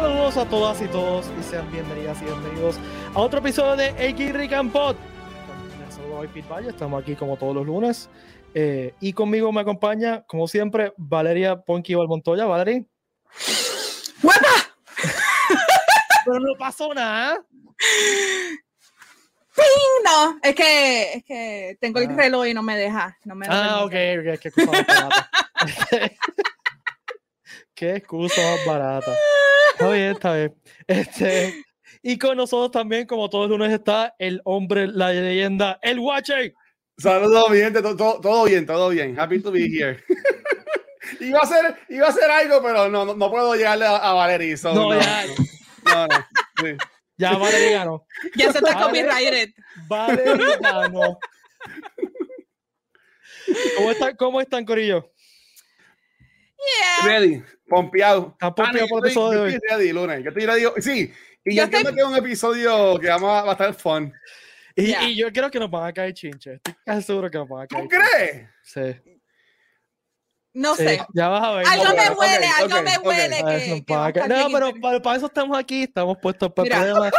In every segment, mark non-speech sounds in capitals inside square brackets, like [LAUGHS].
Saludos a todas y todos y sean bienvenidas y bienvenidos a otro episodio de X Rick and Pod. Soy Pete Valle, estamos aquí como todos los lunes. Eh, y conmigo me acompaña, como siempre, Valeria Ponky Montoya. Valeria. ¡Huepa! Pero no pasó nada. ¡Ping! No, es que, es que tengo el Ah. reloj y no me deja. No me Ah, ok, deja. ok, más barata. [LAUGHS] [LAUGHS] qué excusa más barata. Está bien, está bien. [LAUGHS] Este, y con nosotros también, como todos los lunes, está el hombre, la leyenda, el Watcher. Saludos, mi gente, to- to- todo bien, todo bien. Happy to be here. [LAUGHS] iba, a hacer, iba a hacer algo, pero no, no, no puedo llegarle a, a Valerie. so No, no, ya. no, no, sí. Ya Valeria ganó. Ya se está copyrighted. Valeria ganó. [LAUGHS] ¿Cómo están, cómo están, Corillo? Yeah. Ready, pompeado. ¿Están pompeados Ah, por el episodio de hoy? Ready, lunes. Yo estoy ready. Sí, y Yo yo entiendo que es un episodio que vamos a, va a estar fun. Y, Ya. y yo creo que nos van a caer chinches. Estoy casi seguro que nos van a caer ¿Tú crees? chinches. Sí. No sí. sé. Ya vas a ver. Algo ya me huele, algo ok, me huele Ah, que, que No, pero para, para eso estamos aquí, estamos puestos para Mira. problemas.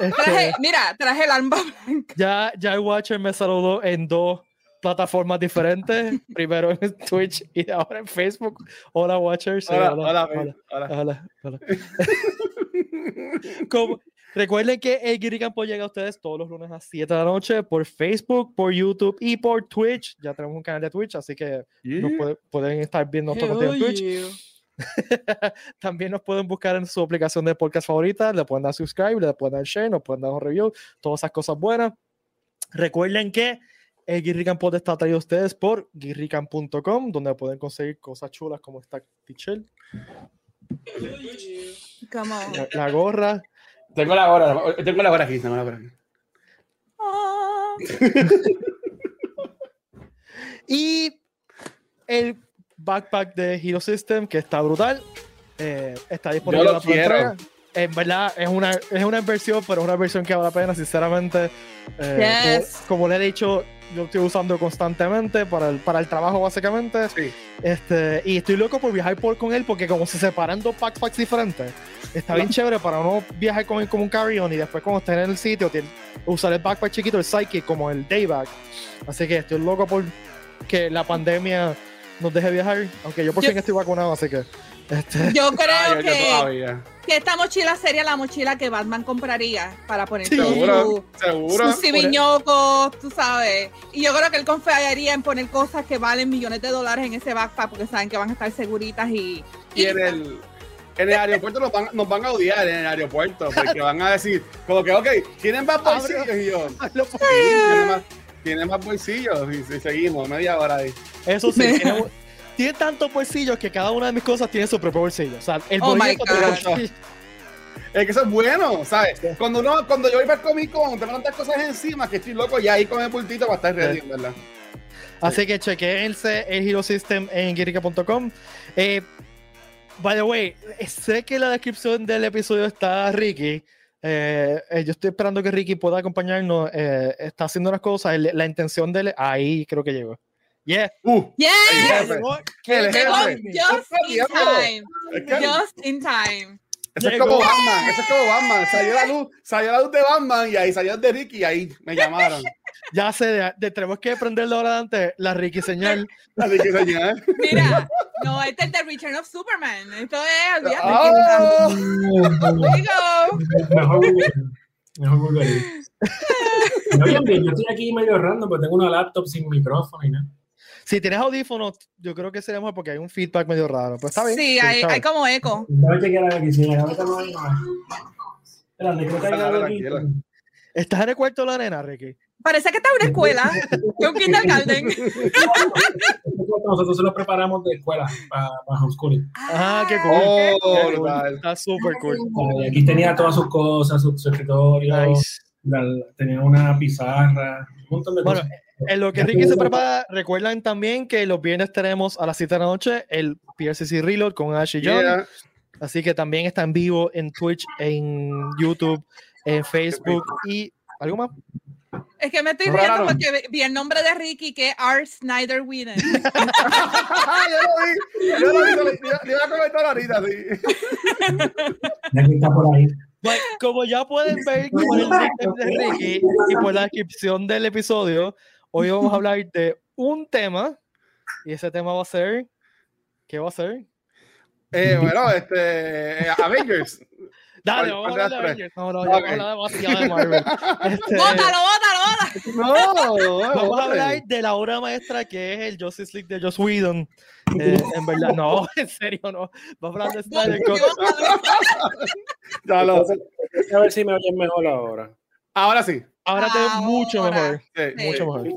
Este, Traje, mira, traje el arma blanca. ya, ya el Watcher me saludó en dos plataformas diferentes. [LAUGHS] Primero en Twitch y ahora en Facebook. Hola, Watcher. Sí, Hola, hola, hola, hola, hola. hola, hola. [LAUGHS] Como- recuerden que el Guiri Campo llega a ustedes todos los lunes a las 7 de la noche por Facebook, por YouTube y por Twitch. Ya tenemos un canal de Twitch, así que nos puede- pueden estar viendo nuestro contenido en Twitch. [LAUGHS] También nos pueden buscar en su aplicación de podcast favorita, le pueden dar subscribe, le pueden dar share, nos pueden dar un review, todas esas cosas buenas. Recuerden que el Guirrican Pod está traído a ustedes por guirrican.com, donde pueden conseguir cosas chulas como esta t-shirt, la, la gorra. Tengo la hora, tengo la hora aquí, tengo la hora aquí. Ah. [LAUGHS] Y el backpack de Hero System, que está brutal. eh, está disponible Yo en lo la quiero. entrega. En verdad, es una, es una inversión, pero es una inversión que vale la pena, sinceramente. Eh, Yes. como, como le he dicho, yo estoy usando constantemente para el, para el trabajo, básicamente. Sí. Este, y estoy loco por viajar por, con él, porque como se separan dos backpacks diferentes, está bien chévere para uno viajar con él como un carry-on y después, cuando esté en el sitio, tiene- usar el backpack chiquito, el Psyche, como el dayback. Así que estoy loco por que la pandemia nos deje viajar, aunque yo por Yo- fin estoy vacunado, así que. Este, Yo [LAUGHS] creo Ah, yo- yo que, todavía. Que esta mochila sería la mochila que Batman compraría para poner Sí. Seguro, su, sus cibiñocos, tú sabes. Y yo creo que él confiaría en poner cosas que valen millones de dólares en ese backpack porque saben que van a estar seguritas y. Y en el, en el aeropuerto nos van, nos van a odiar en el aeropuerto porque van a decir, como que, ok, ¿tienen más bolsillos? Y yo, más, tienen más bolsillos. Y, y seguimos, media hora ahí. Eso sí, [LAUGHS] tiene, tantos bolsillos que cada una de mis cosas tiene su propio bolsillo. O sea, el Oh my bolsillo. Es que eso es bueno, ¿sabes? Sí. Cuando uno, cuando yo voy para el Comic Con, tengo tantas cosas encima que estoy loco ya ahí con el bultito para estar ready, Sí. ¿verdad? Así que chequense el Hero System en guirica.com. Eh, by the way, sé que en la descripción del episodio está Ricky. Eh, eh, yo estoy esperando que Ricky pueda acompañarnos. eh, está haciendo unas cosas. la intención de él. Ahí creo que llegó. Yeah. Uh, jefe. just in time. Just in time. Eso es como Batman, eso es como Batman. Salió la luz, salió la luz de Batman y ahí salió el de Ricky y ahí me llamaron. [LAUGHS] Ya sé, de, de- tenemos que prenderlo ahora de antes. La Ricky señal. Así que señor. Mira, no, este es The Return of Superman. Esto es, olvídate. ¡Oh! Mejor Google. Mejor Google. No, bien, bien, yo estoy aquí medio random porque tengo una laptop sin micrófono y nada. Si tienes audífonos, yo creo que sería mejor porque hay un feedback medio raro. Pues está bien. Sí, hay, como eco. Que. ¿Estás en el cuarto de la nena, Ricky? Parece que está en una escuela. Es un kindergarten. [LAUGHS] Nosotros se lo preparamos de escuela para, para homeschooling. Ah, qué cool. Oh, Qué cool. brutal. Está súper cool. Y aquí tenía todas sus cosas, su, su escritorio, Nice. la- tenía una pizarra, un montón de Bueno, cosas. En lo que Ricky se prepara, recuerden también que los viernes tenemos a las 7 de la noche el PRCC Reload con Ash y John. Yeah. Así que también está en vivo en Twitch, en YouTube, en Facebook y algo más. Es que me estoy Lo riendo pararon. porque vi- el nombre de Ricky que es R. Snyder Whedon. [LAUGHS] yo lo vi, yo lo vi, lo- le le iba a comentar ahorita, sí. Está por ahí. Bueno, como ya pueden ver por el de Ricky y por la descripción del episodio, hoy vamos a hablar de un tema y ese tema va a ser ¿qué va a ser? Eh, bueno, este, eh, Avengers. Dale, ¿Cuál- vamos a hablar de Avengers. No, no, ya Ok. vamos a hablar de Marvel. Este, ¡Bótalo, bótalo, bótalo! No, vamos a hablar de la obra maestra que es el Justice League de Joss Whedon. Eh, en verdad, no, en serio, no. Vamos a hablar de Snyder Cut. Ya a ver si me oyen mejor ahora. Ahora sí. Ahora te veo mucho mejor. Sí, Sí. Mucho mejor.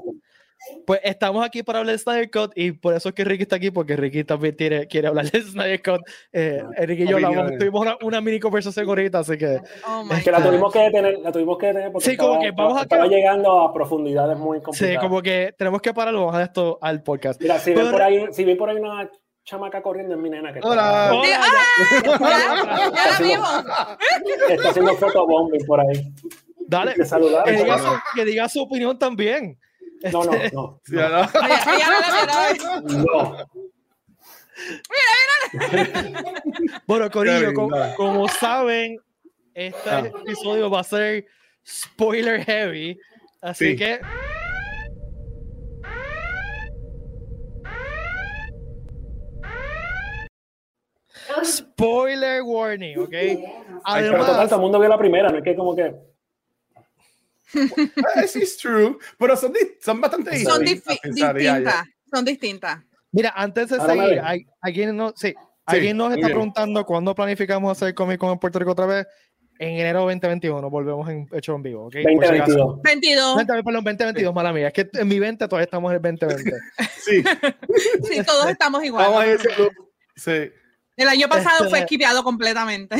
Pues estamos aquí para hablar de Snyder Cut y por eso es que Ricky está aquí, porque Ricky también tiene, quiere hablar de Snyder Cut. Eh, Ricky y yo hablamos, tuvimos una, una mini conversación ahorita, así que Oh my Que la tuvimos que detener, la tuvimos que detener porque Sí, como estaba, que vamos a- estaba llegando a profundidades muy sí, complicadas. como que tenemos que pararlo, vamos a dejar esto al podcast. Mira, si ven Pero- por ahí, si ven por ahí una chamaca corriendo es mi nena que está, Hola. Hola, Sí, ya- Ya, ya la vimos. está haciendo fotobombing por ahí. Dale, que diga, su, que diga su opinión también. No, no, Este, no. [LAUGHS] No no. No. Bueno, Corillo, como, saben, este Ah. episodio va a ser spoiler heavy, así Sí. que spoiler warning, ¿ok? Pero Además, total, todo el mundo vio la primera, no es que como que. Eh, sí, es true. Pero son, di- son bastante Son distintas. Son distintas. mira, antes de seguir, hay- alguien, no, sí, alguien nos está bien. preguntando cuándo planificamos hacer Comic Con en Puerto Rico otra vez. En enero 2021 volvemos en hecho en vivo, ¿ok? Por si acaso. 2022. 22. 20, perdón, 2022, mala mía. Es que en mi 20 todavía estamos en el 2020. [LAUGHS] [LAUGHS] Sí, Sí, todos estamos igual. vamos a ese club. Sí. El año pasado Este- fue esquipeado completamente.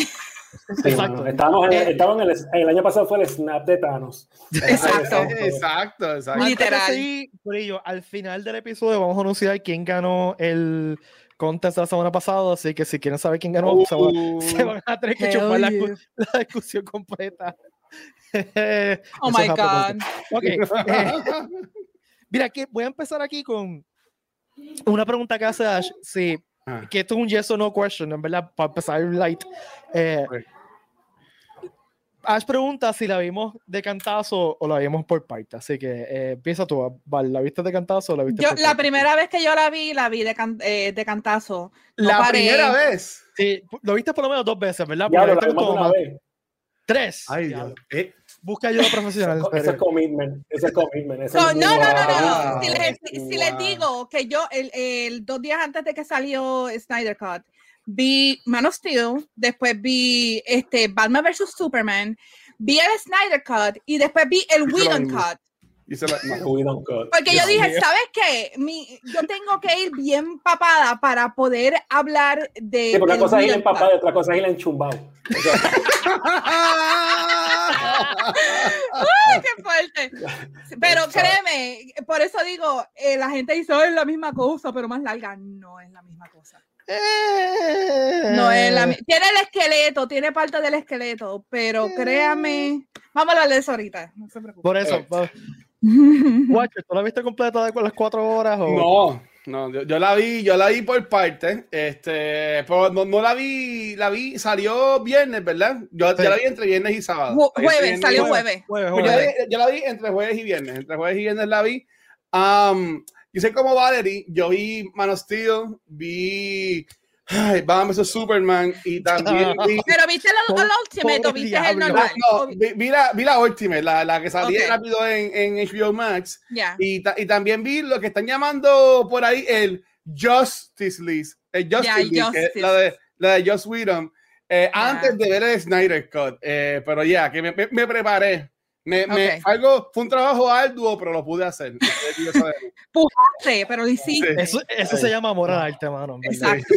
Sí, Exacto. Estábamos en, Eh, estábamos en el, el año pasado fue el snap de Thanos. Exacto. Exacto, [LAUGHS] exacto. Literal. seguir, Corillo, al final del episodio vamos a anunciar quién ganó el contest de la semana pasada, así que si quieren saber quién ganó, se, van, Uh, se van a tener que chupar la, [LAUGHS] la discusión completa. [LAUGHS] Oh my God. propósito. Ok, eh, mira, aquí voy a empezar aquí con una pregunta que hace Ash. Sí, Ah. que esto es un yes or no question, en verdad, para empezar light. Eh, Ok. Ash pregunta si la vimos de cantazo o la vimos por parte. Así que eh, empieza tú, Val. ¿La viste de cantazo o la viste Yo, por la parte? primera vez que yo la vi, la vi de, can- eh, de cantazo. No La paré. primera vez. Sí, lo viste por lo menos dos veces, ¿verdad? Ya la vez. Tres. Ay, Dios. Eh, Busca ayuda profesional. Eso es commitment. Eso es commitment. eso No, es no, no, no, no, no. Si les, si- les digo que yo, el, el dos días antes de que salió Snyder Cut, vi Man of Steel, después vi este Batman vs. Superman, vi el Snyder Cut y después vi el Whedon. Cut. la- no. Porque yo dije, mío. ¿sabes qué? Mi, yo tengo que ir bien papada para poder hablar de. Sí, porque una cosa es ir Cut. y otra cosa es ir enchumbado. O sea, [LAUGHS] ¡Ay, qué fuerte! Pero créeme, por eso digo, eh, la gente dice, "Oh, es la misma cosa, pero más larga. No es la misma cosa. No es la Tiene el esqueleto, tiene parte del esqueleto, pero créame. Vamos a hablar de eso ahorita, no se preocupe. Por eso. Eh. Watcher, [LAUGHS] ¿tú la viste completa de las cuatro horas? O... No, no, yo, yo la vi, yo la vi por parte, este, pero no, no la vi, la vi, salió viernes, ¿verdad? Yo Sí. la vi entre viernes y sábado. Ju- jueves, viernes salió jueves. jueves. Jueves, Pues yo, la vi, yo la vi entre jueves y viernes, entre jueves y viernes la vi. Am, yo sé como Valerie, yo vi Man of Steel, vi ay, Batman vs Superman y también [LAUGHS] vi, Pero viste el Pobre Ultimate o viste el normal. no, vi, vi la, vi la Ultimate, la, la que salía Ok. rápido en, en HBO Max. Ya. Y, ta- y también vi lo que están llamando por ahí el Justice League, el Justice el League, que es Justice. la de, la de Joss Whedon, eh, Ya. antes de ver el Snyder Cut. eh, pero ya, que me, me- me preparé. Me, me- algo, fue un trabajo arduo, pero lo pude hacer. [LAUGHS] Sí, pero lo hiciste. Eso, eso se llama amor al arte, mano. Exacto.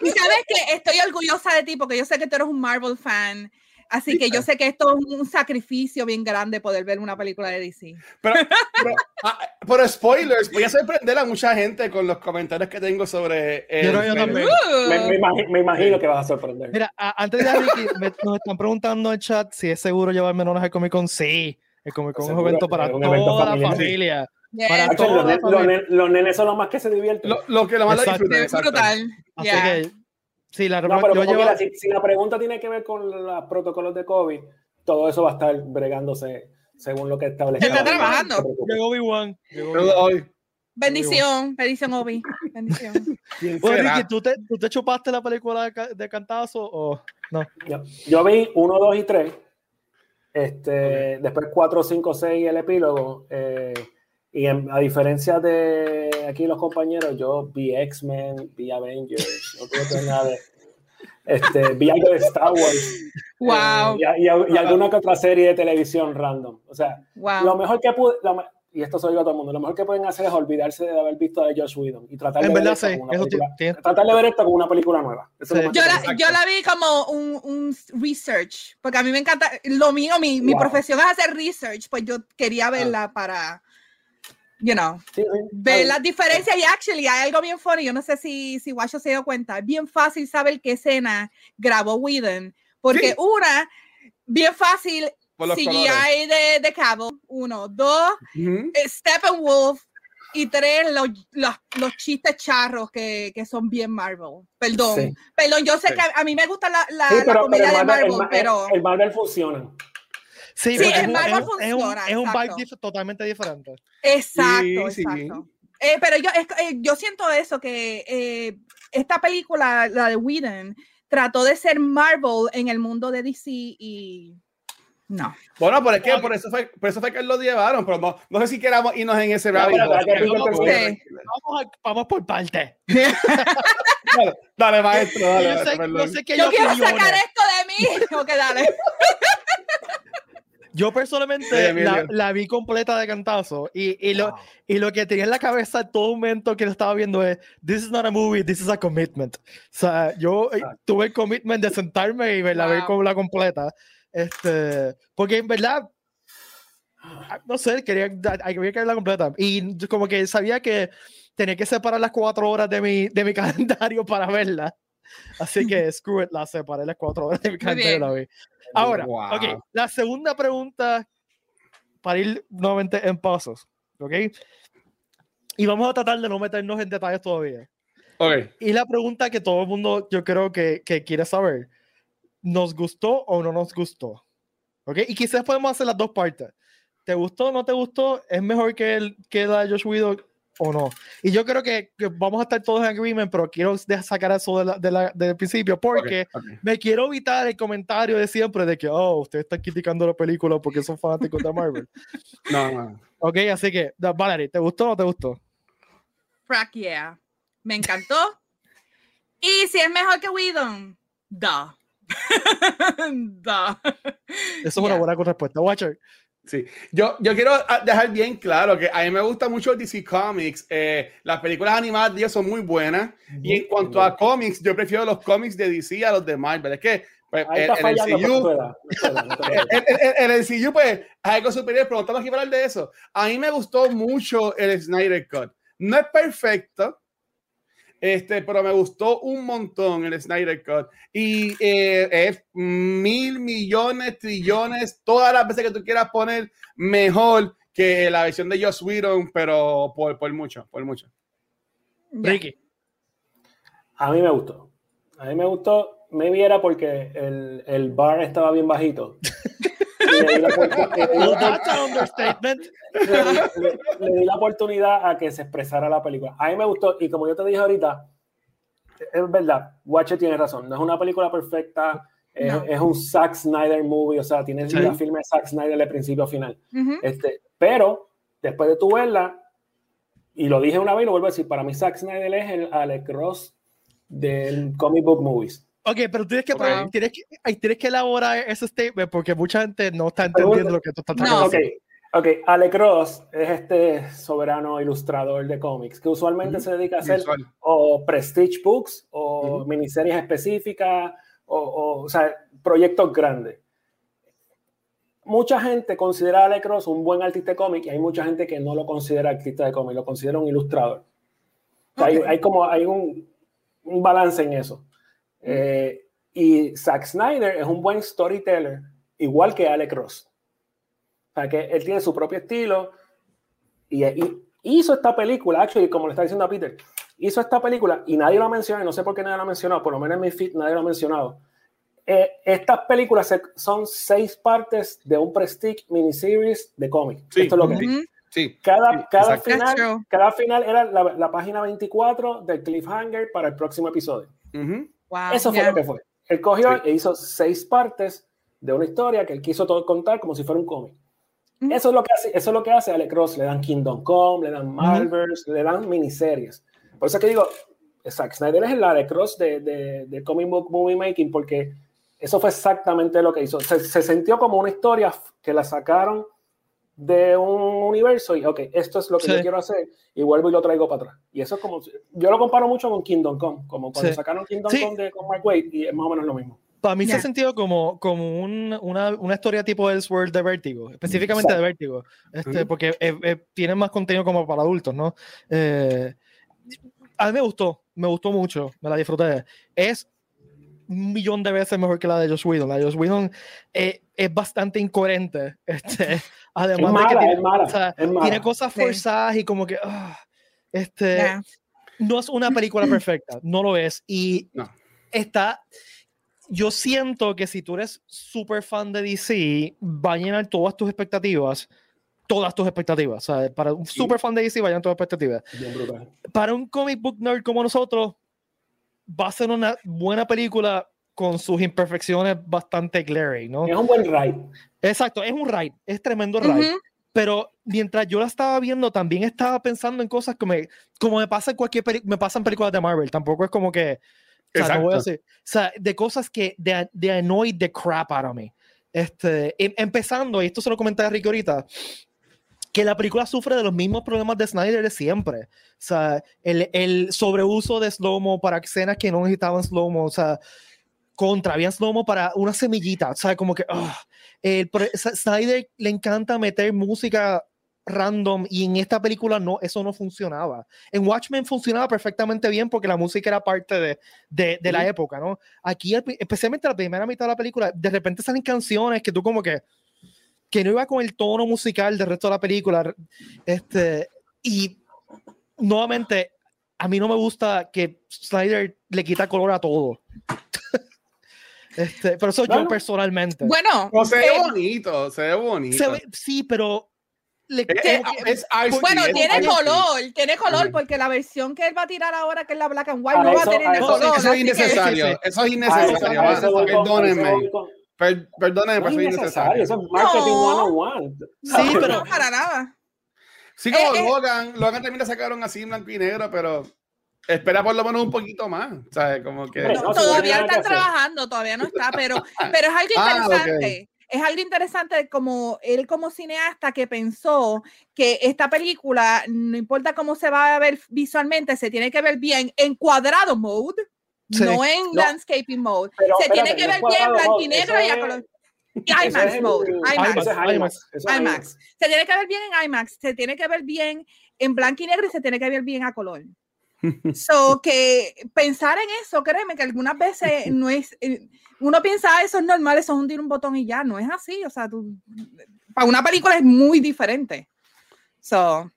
Y sabes que estoy orgullosa de ti porque yo sé que tú eres un Marvel fan. Así que yo sé que esto es un sacrificio bien grande poder ver una película de DC. Pero, pero, ah, pero spoilers, voy a sorprender a mucha gente con los comentarios que tengo sobre el Yo yo también. Me, me imagi- me imagino que vas a sorprender. Mira, a- antes de Ricky, me- nos están preguntando en chat si es seguro llevar menores al Comic Con. Sí, El Comic Con es un evento para un evento toda la familiar. familia. Yes, Para toda los, la los los nenes son los más que se divierten. Lo, lo que lo más la disfrutan, es brutal. Así Yeah. que, sí, la No, pero llevo- si, si la pregunta tiene que ver con los protocolos de COVID, todo eso va a estar bregándose según lo que establece. Se está trabajando. Llegó Obi-Wan. Bendición, bendición, Obi. [LAUGHS] Ricky, ¿tú te, ¿tú te chupaste la película de, de cantazo o no? Yo, yo vi 1, 2 y 3. Este, Después 4, 5, 6 el epílogo. eh, y en- a diferencia de aquí los compañeros, yo vi X-Men, vi Avengers, no tuve nada de. Este, vi algo de Star Wars. [LAUGHS] Wow. eh, y, y- y alguna que otra serie de televisión random. O sea, lo Wow. mejor que pude. lo y esto se lo digo a todo el mundo. Lo mejor que pueden hacer es olvidarse de haber visto a Josh Whedon y tratar de, En ver, verdad, esto sí. como una Eso película- tratar de ver esto como una película nueva. Lo Sí. Yo la, yo la vi como un, un research, porque a mí me encanta, lo mío, mi, mi Wow. profesión es hacer research, pues yo quería verla para, you know, Sí, sí. ver las diferencias y actually hay algo bien funny, yo no sé si, si Guacho se dio cuenta, es bien fácil saber qué escena grabó Whedon, porque Sí. una, bien fácil, Por los colores. CGI de, de Cabo, uno, dos, Ujú. eh, Steppenwolf y tres, los, los, los chistes charros que, que son bien Marvel. Perdón, Sí. perdón, yo sé Sí. que a, a mí me gusta la, la, Sí, la comedia pero de el Marvel, Marvel, el, pero el Marvel funciona. Sí, Sí, el es, un- Marvel es un- es un, funciona, es un vibe dif- totalmente diferente. exacto, Sí, sí. exacto. Eh, pero yo, es- eh, yo siento eso, que eh, esta película, la de Whedon, trató de ser Marvel en el mundo de DC y no. Bueno, es que por eso fue, por eso fue que lo llevaron, pero no, no sé si queramos irnos en ese No, rabbit espérate, Vamos por-. Vamos, por parte. [LAUGHS] Dale, dale, maestro, dale. yo, sé, yo sé que Yo quiero opiniones. sacar esto de mí. Ok, dale. [LAUGHS] Yo personalmente la, la vi completa de cantazo y, y, lo, Wow. y lo que tenía en la cabeza en todo momento que lo estaba viendo es This is not a movie, this is a commitment. O sea, yo eh, Exacto. tuve el commitment de sentarme y verla ver Wow. con la completa. Este, porque en verdad, ah, no sé, quería, hay que verla completa. Y como que sabía que tenía que separar las cuatro horas de mi, de mi [LAUGHS] calendario para verla. Así que, [LAUGHS] screw it, la separé las cuatro horas de mi calendario y la vi. Ahora, Wow. ok, la segunda pregunta para ir nuevamente en pasos, ¿ok? Y vamos a tratar de no meternos en detalles todavía. Ok. Y la pregunta que todo el mundo yo creo que, que quiere saber, ¿nos gustó o no nos gustó? ¿Ok? Y quizás podemos hacer las dos partes. ¿Te gustó o no te gustó? ¿Es mejor que, el, que la de Josh Whedon o no? Y yo creo que, que vamos a estar todos en agreement, pero quiero sacar eso de la- de la- del principio porque ok, ok. me quiero evitar el comentario de siempre de que, oh, ustedes están criticando la película porque son fanáticos de Marvel. [LAUGHS] No, no. ok, así que, Valerie, ¿te gustó o no te gustó? Frack yeah. Me encantó. Y si es mejor que Whedon, da. [LAUGHS] da. Eso es una Yeah. buena respuesta. Watcher. Sí, yo, yo quiero ah, dejar bien claro que a mí me gusta mucho DC Comics. eh, las películas animadas de ellos son muy buenas. Y en cuanto a cómics, yo prefiero los cómics de DC a los de Marvel. Es que pues, Ahí el, está el fallando, MCU, [LAUGHS] el, MCU, pues, es algo superior, pero no estamos aquí para hablar de eso. A mí me gustó mucho el Snyder Cut. No es perfecto, este, pero me gustó un montón el Snyder Cut. Y eh, es mil millones, trillones, todas las veces que tú quieras poner mejor que la versión de Joss Whedon, pero por, por mucho, por mucho. Ricky. A mí me gustó. A mí me gustó. Maybe era porque el, el bar estaba bien bajito. [LAUGHS] Y le di le le di- le- le di la oportunidad a que se expresara la película. A mí me gustó, y como yo te dije ahorita, es verdad, Watcher tiene razón, no es una película perfecta, es, No. es un Zack Snyder movie, o sea, tiene Sí. la firma de Zack Snyder de principio a final. Este, pero después de tu verla, y lo dije una vez y lo vuelvo a decir, para mí Zack Snyder es el Alex Ross del comic book movies. Ok, pero tienes que, Wow. tienes que, tienes que elaborar ese statement porque mucha gente no está entendiendo lo que tú estás No. tratando de Ok, decir. ok. Alec Ross es este soberano ilustrador de cómics que usualmente se dedica a hacer Visual. o prestige books o Ujú. miniseries específicas o, o, o sea, proyectos grandes. Mucha gente considera a Alec Ross un buen artista de cómic y hay mucha gente que no lo considera artista de cómic, lo considera un ilustrador. O sea, hay- hay, como hay un, un balance en eso. Eh, y Zack Snyder es un buen storyteller, igual que Alec Ross. para que él tiene su propio estilo y, hizo esta película, actually, como le está diciendo a Peter, hizo esta película y nadie lo ha mencionado, y no sé por qué nadie lo ha mencionado, por lo menos en mi feed nadie lo ha mencionado. Eh, estas películas son seis partes de un Prestige miniseries de cómic. Esto es lo que sí, cada, cada, final, cada final era la, página 24 del cliffhanger para el próximo episodio. Eso fue lo que fue. Él cogió e hizo seis partes de una historia que él quiso todo contar como si fuera un cómic. Eso es lo que hace, eso es lo que hace Alex Ross. Le dan Kingdom Come, le dan Marvels, le dan miniseries. Por eso que digo, Zack Snyder es el Alex Ross de, de, de, comic book movie making porque eso fue exactamente lo que hizo. Se, se, sintió como una historia que la sacaron de un universo y, ok, esto es lo que yo quiero hacer y vuelvo y lo traigo para atrás. Y eso es como, yo lo comparo mucho con Kingdom Come, como cuando sacaron Kingdom Come de, con Mark Wade y es más o menos lo mismo. Para mí se ha sentido como, como un, una, una, historia tipo Elseworld de Vertigo, específicamente de Vertigo, este, porque tiene más contenido como para adultos, ¿no? Eh, a mí me gustó, me gustó mucho, me la disfruté. Es un millón de veces mejor que la de Josh Whedon. La de Josh Whedon eh, es bastante incoherente. [LAUGHS] Este, además de que tiene, tiene cosas forzadas y como que. Ah, este, No es una película perfecta, no lo es. Y está. Yo siento que si tú eres súper fan de DC, va a llenar todas tus expectativas todas tus expectativas. Para un super fan de DC, vayan todas tus expectativas. Para un comic book nerd como nosotros, va a ser una buena película con sus imperfecciones bastante glaring, ¿no? Es un buen ride. Exacto, es un ride, es tremendo ride. Pero mientras yo la estaba viendo, también estaba pensando en cosas como, como me pasa en cualquier me pasan películas de Marvel. Tampoco es como que, o sea, no voy a decir, o sea, de cosas que de, de annoy the crap out of me. Este, em, empezando, y esto se lo comenté a Ricky ahorita, que la película sufre de los mismos problemas de Snyder de siempre. O sea, el, el sobreuso de slow-mo para escenas que no necesitaban slow-mo, o sea, contra, habían slow-mo para una semillita, o sea, como que, ah, el, Snyder le encanta meter música random y en esta película no, eso no funcionaba. En Watchmen funcionaba perfectamente bien porque la música era parte de, de, de la época, ¿no? Aquí, especialmente la primera mitad de la película, de repente salen canciones que tú como que, que no iba con el tono musical del resto de la película. Este, y nuevamente, a mí no me gusta que Snyder le quita color a todo. Este, pero eso yo personalmente. Bueno, se ve eh, bonito, se ve bonito. sí, pero le, bueno, tiene color, tiene color, porque la versión que él va a tirar ahora, que es la black and white, no va a tener color. Eso es innecesario, eso es innecesario. Perdónenme. Per, perdóname, pero es innecesario. Eso es marketing no. 101. Sí, pero. No, para nada. Sí, como eh, eh. Logan, Logan también la sacaron así en blanco y negro, pero espera por lo menos un poquito más. ¿sabes? Como que, no, todavía está trabajando, todavía no está, pero, [LAUGHS] pero es algo ah, interesante. Es algo interesante como él como cineasta que pensó que esta película, no importa cómo se va a ver visualmente, se tiene que ver bien en cuadrado mode no en landscaping mode. se tiene que ver bien blanco y negro y a color. IMAX mode. IMAX. IMAX. Se tiene que ver bien en IMAX. Se tiene que ver bien en blanco y negro y se tiene que ver bien a color. [LAUGHS] So que pensar en eso, créeme que algunas veces no es, eh, uno piensa ah, eso es normal, eso es hundir un botón y ya, no es así, o sea, tú, para una película es muy diferente. So,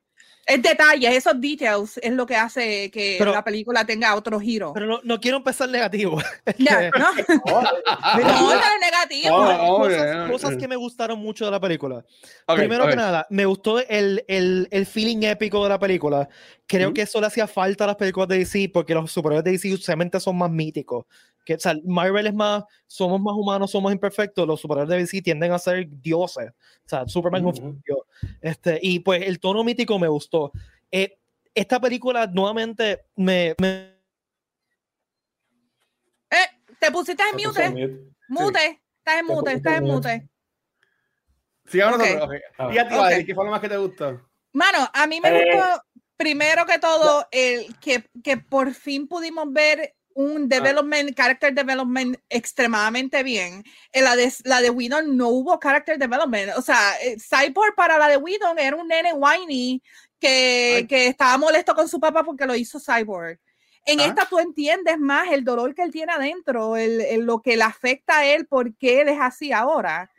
es detalles, esos details es lo que hace que la película tenga otro giro. Pero no, quiero empezar negativo. [LAUGHS] Ya, [LAUGHS] [LAUGHS] no. no, es negativo. cosas, que me gustaron mucho de la película. Primero que nada, me gustó el, el, el, feeling épico de la película. Creo que eso le hacía falta a las películas de DC porque los superhéroes de DC usualmente son más míticos que o sea, Marvel es más, somos más humanos, somos imperfectos, los superhéroes de DC tienden a ser dioses, o sea, Superman uh -huh. este, y pues el tono mítico me gustó. Eh, esta película nuevamente me, me... Eh, te pusiste en mute. Mute, estás en mute, estás en mute. Sí, ahora okay. okay. ¿Y a ti, okay. qué fue lo más que te gustó? Mano, a mí me eh. gustó, primero que todo, el que, que por fin pudimos ver un ah. development, character development extremadamente bien. En la de, la de Whedon no hubo character development. O sea, eh, Cyborg para la de Whedon era un nene whiny que, que estaba molesto con su papá porque lo hizo Cyborg. En ah. esta tú entiendes más el dolor que él tiene adentro, el, lo que le afecta a él, por qué él es así ahora.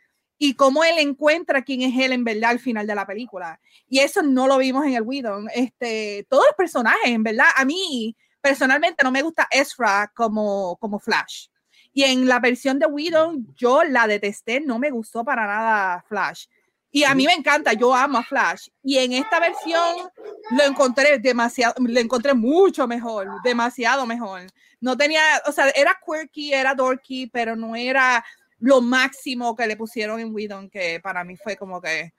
y cómo él encuentra quién es él en verdad al final de la película. Y eso no lo vimos en el Whedon. Este, todos los personajes, en verdad, a mí personalmente no me gusta Ezra como, como Flash. Y en la versión de Whedon yo la detesté, no me gustó para nada Flash. Y a mí me encanta, yo amo a Flash. Y en esta versión lo encontré demasiado, lo encontré mucho mejor, demasiado mejor. No tenía, o sea, era quirky, era dorky, pero no era lo máximo que le pusieron en Whedon, que para mí fue como que.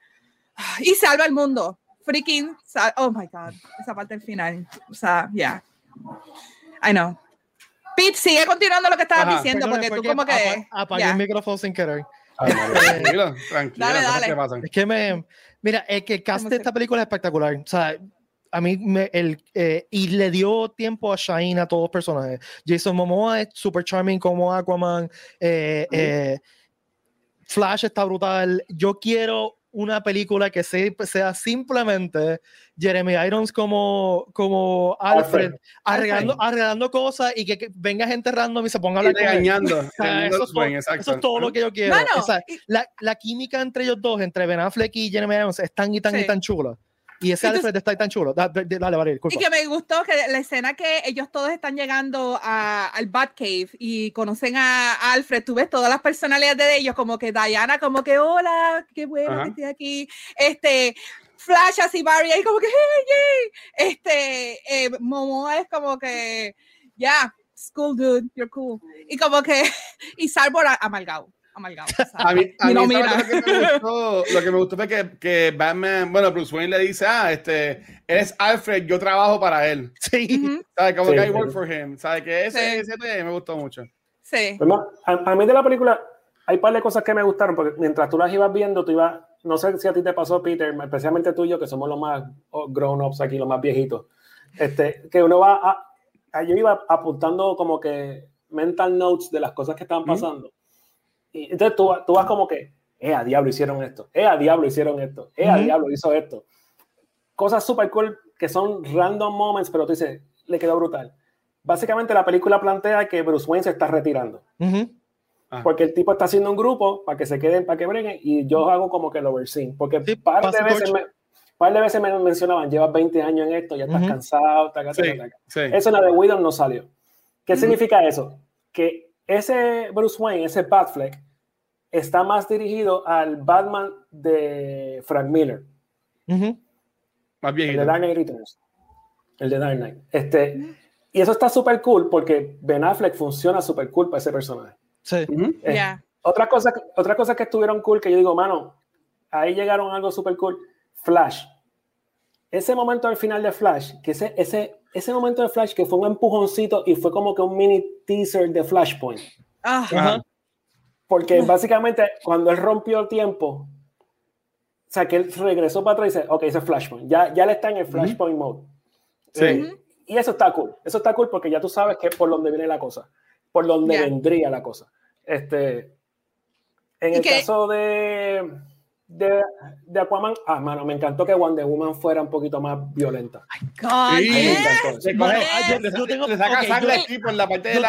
Y salva el mundo. Freaking. Oh my God. Esa parte del final. O sea, ya. I know. Pete, sigue continuando lo que estabas diciendo, porque, tú como que. Apagué el micrófono sin querer. Ah, [LAUGHS] tranquilo, tranquilo. Dale, dale. Es que me. Mira, es que el cast de esta película es espectacular. O sea, a mí me, el, eh, y le dio tiempo a Shine a todos los personajes. Jason Momoa es super charming como Aquaman. Eh, eh, Flash está brutal. Yo quiero una película que sea, simplemente Jeremy Irons como, como Alfred, Arreglando, arreglando, cosas y que, venga gente random y se ponga a hablar regañando. [LAUGHS] eso, es todo, lo que yo quiero. la, la, química entre ellos dos, entre Ben Affleck y Jeremy Irons, es tan y tan y tan chula. Y ese Alfred está tan chulo. Dale, dale, vale, Y que me gustó que la escena que ellos todos están llegando a, al Batcave y conocen a, Alfred, tú ves todas las personalidades de ellos, como que Diana, como que hola, qué bueno que estoy aquí. Este, Flash así Barry ahí como que hey, hey. este eh, Momo es como que ya yeah, school dude you're cool y como que [LAUGHS] y Salvor amalgado amalgado. [LAUGHS] A mí, a mí lo, que me gustó, lo que me gustó fue que, que, Batman, bueno, Bruce Wayne le dice, ah, este, eres Alfred, yo trabajo para él. Sí. ¿Sabes? Como que I work for him. ¿Sabes? Que ese, ese me gustó mucho. Sí. Pues, a, a, mí de la película hay un par de cosas que me gustaron, porque mientras tú las ibas viendo, tú ibas, no sé si a ti te pasó, Peter, especialmente tú y yo, que somos los más grown-ups aquí, los más viejitos, este, que uno va a, yo iba apuntando como que mental notes de las cosas que estaban pasando. Y entonces tú, tú vas como que, eh, a diablo hicieron esto, eh, a diablo hicieron esto, eh, a diablo hizo esto. Cosas súper cool que son random moments, pero tú dices, le quedó brutal. Básicamente la película plantea que Bruce Wayne se está retirando. Ah. Porque el tipo está haciendo un grupo para que se queden, para que breguen, y yo hago como que el overseen. Porque sí, par, de veces me, par de veces me mencionaban, llevas 20 años en esto, ya estás cansado, sí, Eso en la de Widow no salió. ¿Qué significa eso? Que ese Bruce Wayne, ese Batfleck, está más dirigido al Batman de Frank Miller. Más bien. El de Dark Knight Returns. El de Dark Knight. Este, y eso está súper cool porque Ben Affleck funciona súper cool para ese personaje. Sí. Eh, otra, cosa, otra cosa que estuvieron cool que yo digo, mano, ahí llegaron algo súper cool. Flash. Ese momento al final de Flash, que ese, ese ese momento de Flash que fue un empujoncito y fue como que un mini teaser de Flashpoint. Porque básicamente cuando él rompió el tiempo, o sea, que él regresó para atrás y dice, ok, ese es Flashpoint. Ya, ya le está en el Flashpoint mode. Sí. Y eso está cool. Eso está cool porque ya tú sabes que por dónde viene la cosa. Por dónde vendría la cosa. Este, en el caso de de, de, Aquaman, ah, mano, me encantó que Wonder Woman fuera un poquito más violenta. sí, me encantó. yo, tengo, le saca sangre aquí por la parte de la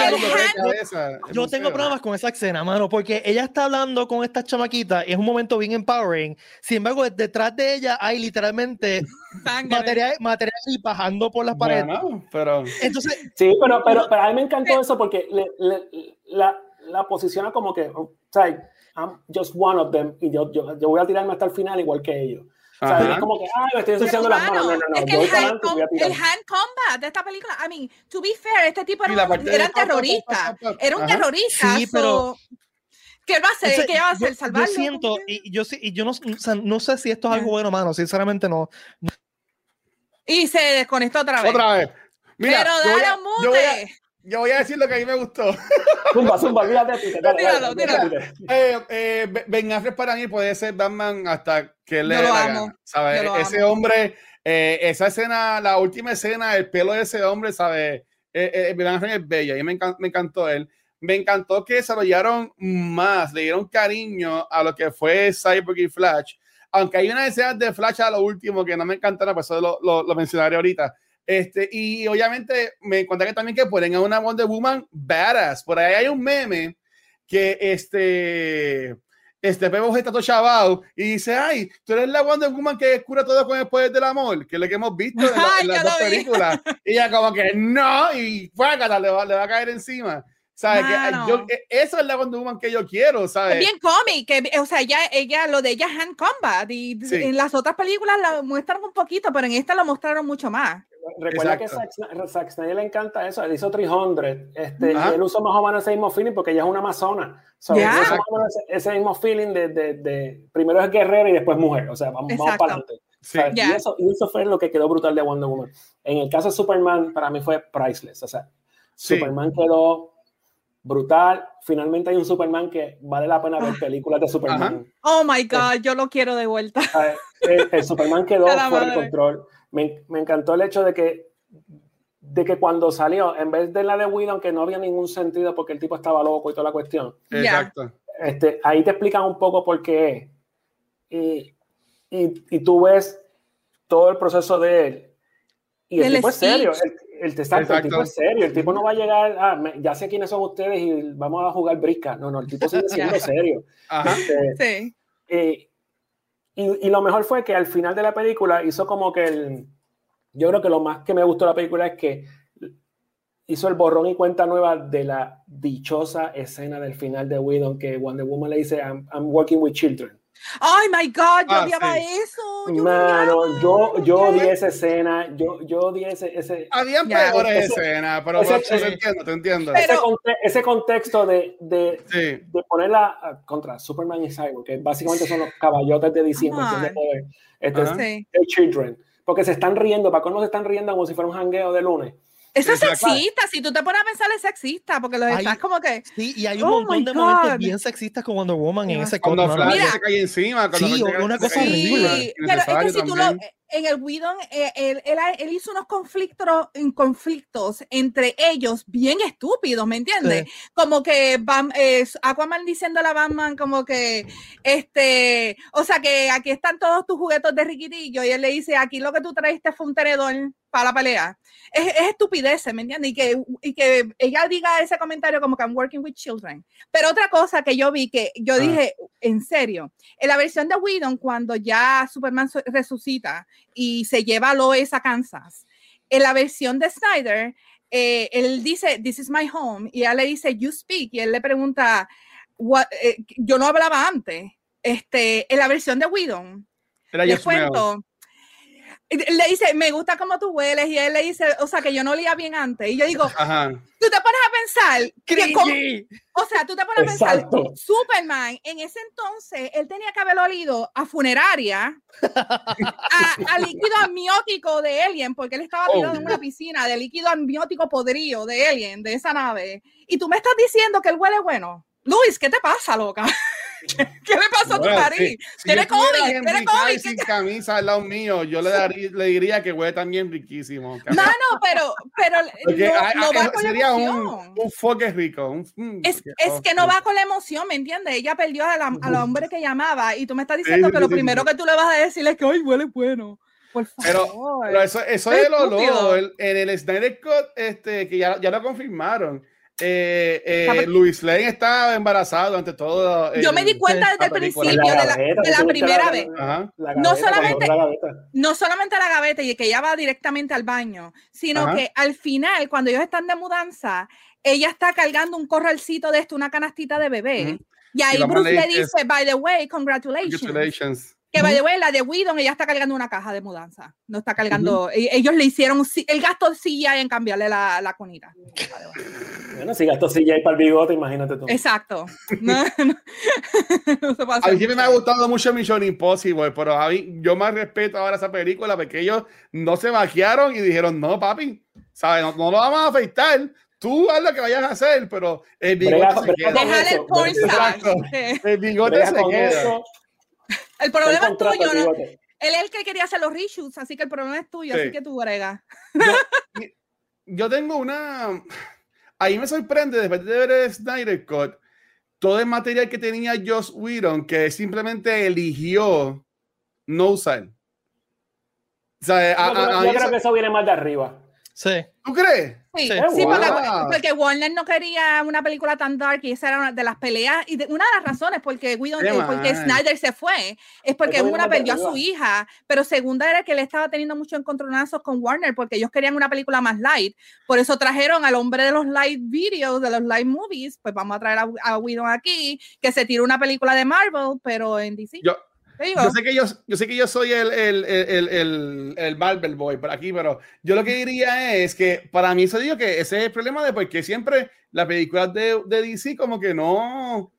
cabeza. Yo tengo problemas con esa escena, mano, porque ella está hablando con esta chamaquita y es un momento bien empowering. Sin embargo, detrás de ella hay literalmente [LAUGHS] material, material y bajando por las paredes. pero... Entonces, sí, pero, pero, pero, a mí me encantó eso porque le, le, la, la posiciona como que, o sea, I'm just one of them y yo, yo, yo voy a tirarme hasta el final igual que ellos. O sea, es como que, ay, me estoy ensuciando las manos. No, no, no. Es que el hand, el hand, combat de esta película, I mean, to be fair, este tipo era, un, era terrorista. Era un terrorista. Sí, pero. ¿Qué va a hacer? ¿Qué va a hacer? ¿Salvarlo? Yo siento, y yo, y yo no, o sea, no sé si esto es algo bueno, mano. Sinceramente, no. Y se desconectó otra vez. Otra vez. Mira, pero dale un mute. Yo voy a decir lo que a mí me gustó. [LAUGHS] Zumba, zumba, olvídate eh, eh, Ben Affleck para mí puede ser Batman hasta que le Yo lo amo. ¿sabes? Ese hombre, eh, esa escena, la última escena, el pelo de ese hombre, ¿sabes? ben Affleck es bella y me, me encantó él. Me encantó que desarrollaron más, le dieron cariño a lo que fue Cyborg y Flash. Aunque hay una escena de Flash a lo último que no me encantaron, pues eso lo, lo, lo mencionaré ahorita este, y obviamente me que también que ponen a una Wonder Woman badass. Por ahí hay un meme que este, este vemos está todo chavado y dice, ay, tú eres la Wonder Woman que cura todo con el poder del amor, que es lo que hemos visto en, la- en las dos películas. Y ella como que no, y fuácata, le va, le va a caer encima. ¿Sabes? Que, yo, e- eso es la Wonder Woman que yo quiero, ¿sabes? Es bien cómic, que, o sea, ella, ella, lo de ella es hand combat y Sí. en las otras películas la muestran un poquito, pero en esta lo mostraron mucho más. Recuerda que Exacto. Zack, Sna- Zack Snyder le encanta eso. Él hizo 300. Este, y él usó más o menos ese mismo feeling porque ella es una amazona. So, menos ese, ese mismo feeling de, de, de primero es guerrera y después mujer. O sea, vamos, vamos para adelante. Sí. Ya. Y, eso, y eso fue lo que quedó brutal de Wonder Woman. En el caso de Superman, para mí fue priceless. O sea, Sí. Superman quedó brutal. Finalmente hay un Superman que vale la pena ver películas de Superman. Oh my God, yo lo quiero de vuelta. ¿sabes? El, el Superman quedó [LAUGHS] fuera de control. Me, me encantó el hecho de que, de que cuando salió, en vez de la de Whedon, que no había ningún sentido porque el tipo estaba loco y toda la cuestión. Exacto. este, ahí te explican un poco por qué es. Y, y, y tú ves todo el proceso de él. Y el tipo es serio. El, el, exacto, el tipo es serio. El tipo no va a llegar a, "Me- ya sé quiénes son ustedes y vamos a jugar brisca. No, no, el tipo sigue siendo [LAUGHS] serio. Ajá. Este, Sí. eh, y, y lo mejor fue que al final de la película hizo como que el. Yo creo que lo más que me gustó de la película es que hizo el borrón y cuenta nueva de la dichosa escena del final de Whedon que Wonder Woman le dice I'm, I'm working with children. Oh my God, yo Ah, odiaba sí. eso. Yo Mano, odiaba, yo, yo odié esa escena, yo, yo odié ese, ese, Habían peores Ese- escenas, pero ese- bueno, te ese- entiendo, te entiendo. Pero- ese, conte- ese contexto de, de, Sí. de ponerla ah, contra Superman y Cyborg, que básicamente son los caballotes de diciembre. Este. Sí. the children, porque se están riendo, para cómo se están riendo como si fuera un jangueo de lunes. Eso es sexista. Si tú te pones a pensar, es sexista, porque Ay. estás como que. Sí, y hay un Oh montón de momentos bien sexistas con Wonder Woman en ese Cuando. Flash Mira. se cae encima. Cuando Sí, una cae cosa horrible. Sí, pero es que si tú lo, en el Whedon, eh, él, él, él hizo unos conflictos, en conflictos entre ellos bien estúpidos, ¿me entiendes? Como que Bam- eh, Aquaman diciéndole a Batman como que, este, o sea que aquí están todos tus juguetos de riquitillo y él le dice, aquí lo que tú traiste fue un tenedor para la pelea. Es, es estupidez, ¿me entiendes? Y que, y que ella diga ese comentario como que I'm working with children. Pero otra cosa que yo vi que yo Ah. dije, en serio, en la versión de Whedon, cuando ya Superman su- resucita y se lleva a Lois a Kansas, en la versión de Snyder, eh, él dice, This is my home, y ella le dice, You speak, y él le pregunta, "What-" eh, yo no hablaba antes. Este, en la versión de Whedon, les cuento. Le dice, me gusta cómo tú hueles, y él le dice, o sea, que yo no olía bien antes. Y yo digo, Ajá. tú te pones a pensar, que como- o sea, tú te pones a pensar. Superman, en ese entonces, él tenía que haber olido a funeraria, a, a líquido amniótico de Alien, porque él estaba Oh. tirado en una piscina de líquido amniótico podrido de Alien, de esa nave. Y tú me estás diciendo que él huele bueno. Luis, ¿qué te pasa, loca? [LAUGHS] ¿Qué, le pasó a tu Bueno, nariz? sí. Si Tiene tuviera COVID, tiene COVID, Cavill ¿qué- sin camisa al lado mío, yo le, daría- le diría que huele también riquísimo. No, no, pero, pero no, no va con la sería un, emoción. un foque rico. un- mm, Es, qué- es oh, que no sí. va con la emoción, ¿me entiendes? Ella perdió a la- al hombre que llamaba y tú me estás diciendo sí, que lo sí, primero sí. que tú le vas a decir es que hoy huele bueno. Por Pero- favor. Pero eso, eso Es del olor, en el Snyder Cut, este, que ya, ya lo confirmaron, eh, eh, Luis Lane estaba embarazado ante todo. Yo me di el- cuenta desde el película. principio de la, gaveta, de la primera la- vez. Ajá. la No gaveta, solamente- la gaveta. No solamente a la gaveta y que ella va directamente al baño, sino Ajá. que al final, cuando ellos están de mudanza, ella está cargando un corralcito de esto, una canastita de bebé. Ujú. Y ahí la Bruce le dice, by the way, congratulations. Congratulations. Que the way, la de Whedon, ella está cargando una caja de mudanza. No está cargando. e- Ellos le hicieron el gasto sí en cambiarle la, la conita. Bueno, si gasto silla ahí para el bigote, imagínate tú. Exacto. [LAUGHS] No, no. [LAUGHS] No A mí siempre me ha gustado mucho Mission Impossible, pero a mí, yo más respeto ahora esa película porque ellos no se maquiaron y dijeron, no, papi, ¿sabes? No, no lo vamos a afeitar. Tú haz lo que vayas a hacer, pero el bigote Brega- se brega queda. Déjale el porn Exacto. Sí. El bigote Brega se queda. eso, El el problema es tuyo, el ¿no? Él es el que quería hacer los reshoots, así que el problema es tuyo, Sí. así que tú brega. Yo, [LAUGHS] yo tengo una. Ahí me sorprende, después de ver el Snyder Cut, todo el material que tenía Joss Whedon, que simplemente eligió no usar. O sea, a- Yo, creo- a- a yo mí creo eso- que eso viene más de arriba. Sí. ¿Tú crees? Sí, Sí. sí, Wow. porque, porque Warner no quería una película tan dark y esa era una de las peleas y de- una de las razones porque, Whedon- Qué eh, porque. Snyder se fue es porque una perdió a su hija, pero segunda era que él estaba teniendo muchos encontronazos con Warner porque ellos querían una película más light, por eso trajeron al hombre de los light videos, de los light movies, pues vamos a traer a, a Whedon aquí, que se tiró una película de Marvel, pero en DC. Yo, yo sé que yo, yo sé que yo soy el, el, el, el, el, el Marvel Boy por aquí, pero yo lo que diría es que para mí eso digo que ese es el problema de porque siempre las películas de, de DC como que no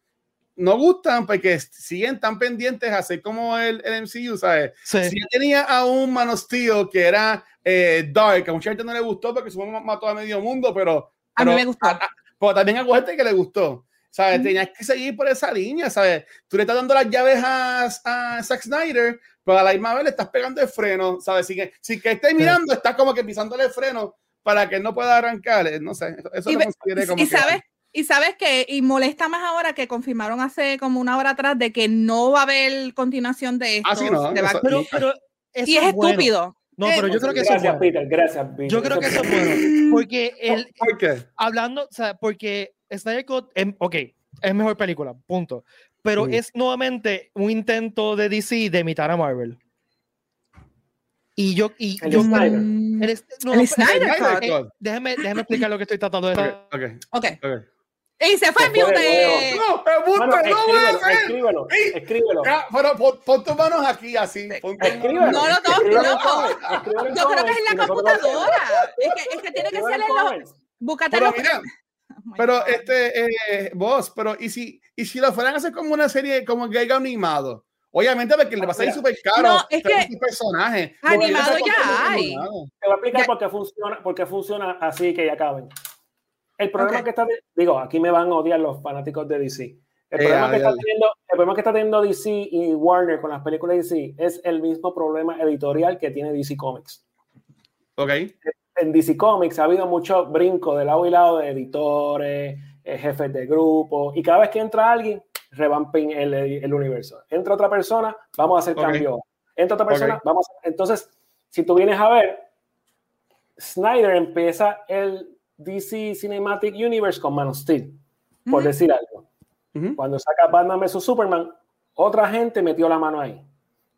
no gustan porque siguen tan pendientes a hacer como el, el MCU, ¿sabes? Sí. Si yo tenía a un Man of Steel que era eh, Dark, a mucha gente no le gustó porque su mamá mató a medio mundo, pero, a mí pero me gustó. a- a- pero también a gente que le gustó. ¿Sabes? Tenías que seguir por esa línea, ¿sabes? Tú le estás dando las llaves a, a Zack Snyder, pero a la misma vez le estás pegando el freno, ¿sabes? Si que, si que esté mirando, está como que pisándole el freno para que él no pueda arrancar. eh, No sé, eso, Y lo consideré como y que- sabes y sabes que y molesta más ahora que confirmaron hace como una hora atrás de que no va a haber continuación de esto Ah, sí, no, de eso- Pero, pero eso y es bueno. estúpido No, Eh, pero yo creo que eso es gracias, bueno. Peter, gracias, Peter. Yo creo que eso es bueno. [LAUGHS] Porque el, ¿Por qué? hablando, o sea, porque Snyder Cut, em, ok, es mejor película, punto. Pero Mm. es nuevamente un intento de DC de imitar a Marvel. Y yo, y El yo, Snyder. El es- no, El no, Snyder eh, Cut. eh, déjame, déjame explicar lo que estoy tratando de Ok, ok, ok ok. y se fue fue de mute No, pero punto, Bueno, no voy a escríbelo, hacer. escríbelo, Ey, escríbelo. Ya, pero pon, pon tus manos aquí, así. Pon Escríbelo. No lo toques, en yo creo que es en la computadora es que, es que tiene que ser en los búscate Pero los mira, [LAUGHS] Oh Pero God. este, eh, vos, pero ¿y si, y si lo fueran a hacer como una serie, como Geiga animado? Obviamente, porque le va a salir súper caro. No, es que personaje. [LAUGHS] animado ya hay. Te voy a explicar por qué funciona, por qué funciona así que ya acaben. El problema Ok. que está, digo, aquí me van a odiar los fanáticos de DC. El, Eh, problema, que está teniendo, el problema que está teniendo DC y Warner con las películas de DC es el mismo problema editorial que tiene DC Comics. Ok. En DC Comics ha habido mucho brinco de lado y lado de editores, eh, jefes de grupo, y cada vez que entra alguien, revampen el, el universo. Entra otra persona, vamos a hacer cambio. Entra otra persona, vamos a... Entonces, si tú vienes a ver, Snyder empieza el DC Cinematic Universe con Man of Steel, por decir algo. Cuando saca Batman vs Superman, otra gente metió la mano ahí.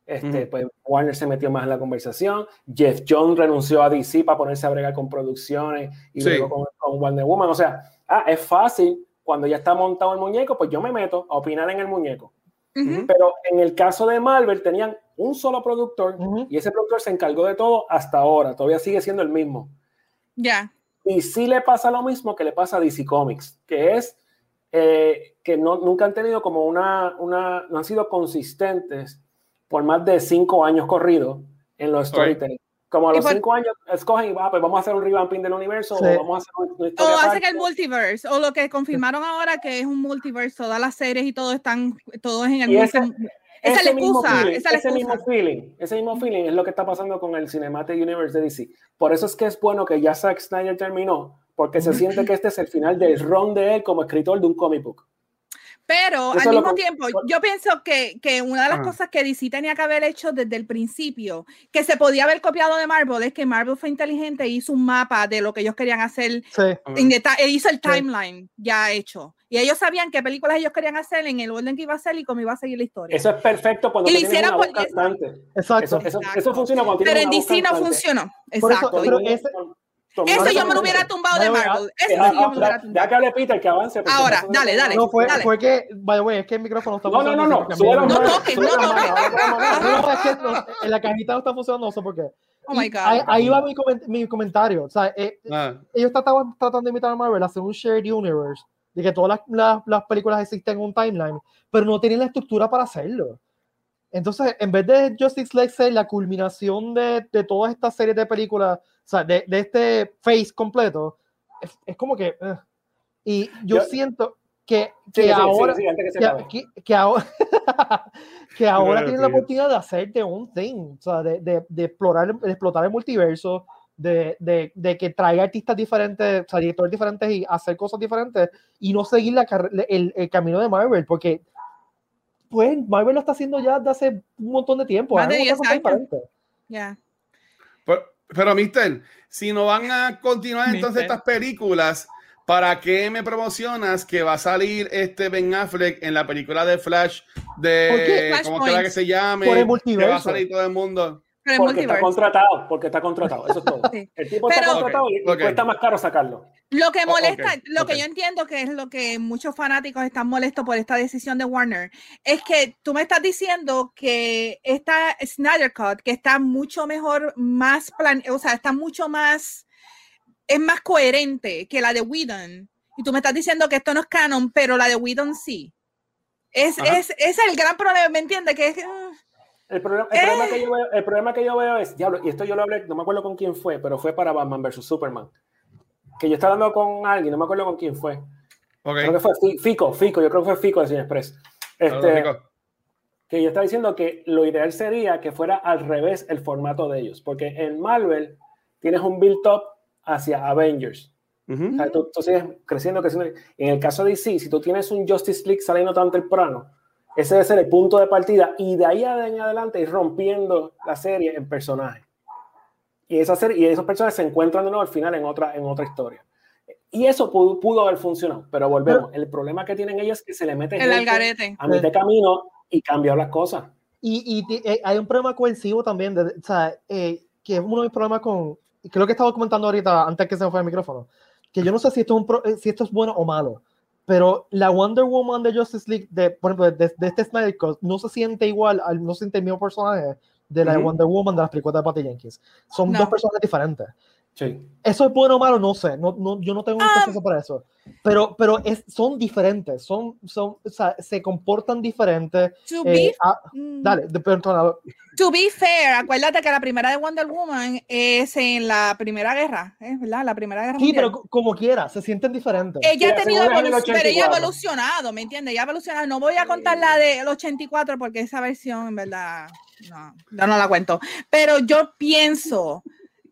Este, Ujú. pues Warner se metió más en la conversación. Jeff Jones renunció a DC para ponerse a bregar con producciones y Sí. luego con, con Wonder Woman. O sea, ah, es fácil cuando ya está montado el muñeco, pues yo me meto a opinar en el muñeco. Pero en el caso de Marvel tenían un solo productor y ese productor se encargó de todo hasta ahora. Todavía sigue siendo el mismo. ya Y sí le pasa lo mismo que le pasa a DC Comics, que es eh, que no, nunca han tenido como una, una, no han sido consistentes por más de cinco años corridos en los storytelling. Como a los por- cinco años escogen y va, pues vamos a hacer un revamping del universo Sí. o vamos a hacer una, una o historia hacen aparte. el multiverse o lo que confirmaron ahora que es un multiverse todas las series y todo están todos en el Y ese- multi- esa es la Ese mismo excusa feeling, esa ese mismo feeling, ese mismo feeling es lo que está pasando con el Cinematic Universe de DC. Por eso es que es bueno que ya Zack Snyder terminó, porque se siente que este es el final del run de él como escritor de un comic book. Pero Eso al mismo tiempo, yo pienso que, que una de las Ah. cosas que DC tenía que haber hecho desde el principio, que se podía haber copiado de Marvel, es que Marvel fue inteligente e hizo un mapa de lo que ellos querían hacer, Sí. en e hizo el Sí. timeline ya hecho. Y ellos sabían qué películas ellos querían hacer, en el orden que iba a ser y cómo iba a seguir la historia. Eso es perfecto cuando Y tienes hicieron una voz cantante. Exacto. Eso, eso, Exacto. eso funciona cuando Pero en DC no funcionó. Por eso- Exacto. pero Y- ese- eso yo me lo hubiera tumbado de Marvel. Eso sí yo me lo hubiera tumbado. Ya que hable Peter, que avance. Ahora, dale, dale. No, fue, Dale. fue que, by the way, es que el micrófono está No, no, no, funcionando, no. No toques, no toques. en la cajita no está funcionando, no sé por qué. Oh my God. Ahí, ahí va mi, coment- mi comentario. O sea, eh, Ah, ellos trataban tratando de imitar a Marvel, hacer un shared universe, de que todas las, las, las películas existen en un timeline, pero no tienen la estructura para hacerlo. Entonces, en vez de Justice League ser la culminación de, de todas estas series de películas, o sea, de, de este phase completo, es, es como que... eh. Y yo, Yo- siento que, Sí, que sí, sí, ahora... sí, antes que se que, que- que ahora, [LAUGHS] que ahora tienen la oportunidad de hacer de un thing, o sea, de, de, de explorar, de explotar el multiverso, de, de, de que traiga artistas diferentes, o sea, directores diferentes y hacer cosas diferentes y no seguir la el, el camino de Marvel, porque pues Marvel lo está haciendo ya desde hace un montón de tiempo. Más hagan de otra 10 cosa años. diferente. Ya. pero, Pero, Mister, si no van a continuar entonces estas películas, ¿para qué me promocionas que va a salir este Ben Affleck en la película de Flash de ¿cómo que se llame? Por el multiverso. Que va a salir todo el mundo. Porque está contratado, porque está contratado, eso es todo. El tipo está contratado y cuesta más caro sacarlo. Lo que molesta, lo que yo entiendo que es lo que muchos fanáticos están molestos por esta decisión de Warner, es que tú me estás diciendo que esta Snyder Cut, que está mucho mejor, más plan, o sea, está mucho más, es más coherente que la de Whedon. Y tú me estás diciendo que esto no es canon, pero la de Whedon sí. Es, es, es el gran problema, ¿me entiendes? Que es, uh, el problema, el, problema que yo veo, el problema que yo veo es, diablo, y esto yo lo hablé, no me acuerdo con quién fue, pero fue para Batman vs. Superman. Que yo estaba hablando con alguien, no me acuerdo con quién fue. Creo que fue Fico, Fico, yo creo que fue Fico de Cine Express. Este, que yo estaba diciendo que lo ideal sería que fuera al revés el formato de ellos, porque en Marvel tienes un build-up hacia Avengers. o sea, tú, tú, sigues creciendo, creciendo. En el caso de DC, si tú tienes un Justice League saliendo tan temprano, ese debe ser el punto de partida y de ahí en adelante ir rompiendo la serie en personajes. Y, esa serie, y esos personajes se encuentran de nuevo al final en otra, en otra historia. Y eso pudo, pudo haber funcionado, pero volvemos. el problema que tienen ellos es que se le mete el algarete. a mitad de camino y cambia las cosas. Y, y eh, hay un problema cohesivo también, de, o sea, eh, que es uno de mis problemas con, creo que estaba comentando ahorita, antes que se me fue el micrófono, que yo no sé si esto es, un pro, eh, si esto es bueno o malo pero la Wonder Woman de Justice League, de, por ejemplo, de, de este Snyder Cut, no se siente igual, no se siente el mismo personaje de la Wonder Woman de las películas de Patty Jenkins. Son dos personajes diferentes. Eso es bueno o malo, no sé. No, no, yo no tengo un ah. proceso para eso. Pero, pero es, son diferentes. Son, son, o sea, se comportan diferentes. To eh, be, ah, mm. dale, To be fair, acuérdate que la primera de Wonder Woman es en la Primera Guerra, ¿eh? ¿verdad? La Primera Guerra. Sí, pero como quiera, se sienten diferentes. Ella ha tenido evolución, pero ella ha evolucionado, ¿me entiendes? Ella ha evolucionado. No voy a contar la del 84 porque esa versión, en verdad, no, no, no la cuento. Pero yo pienso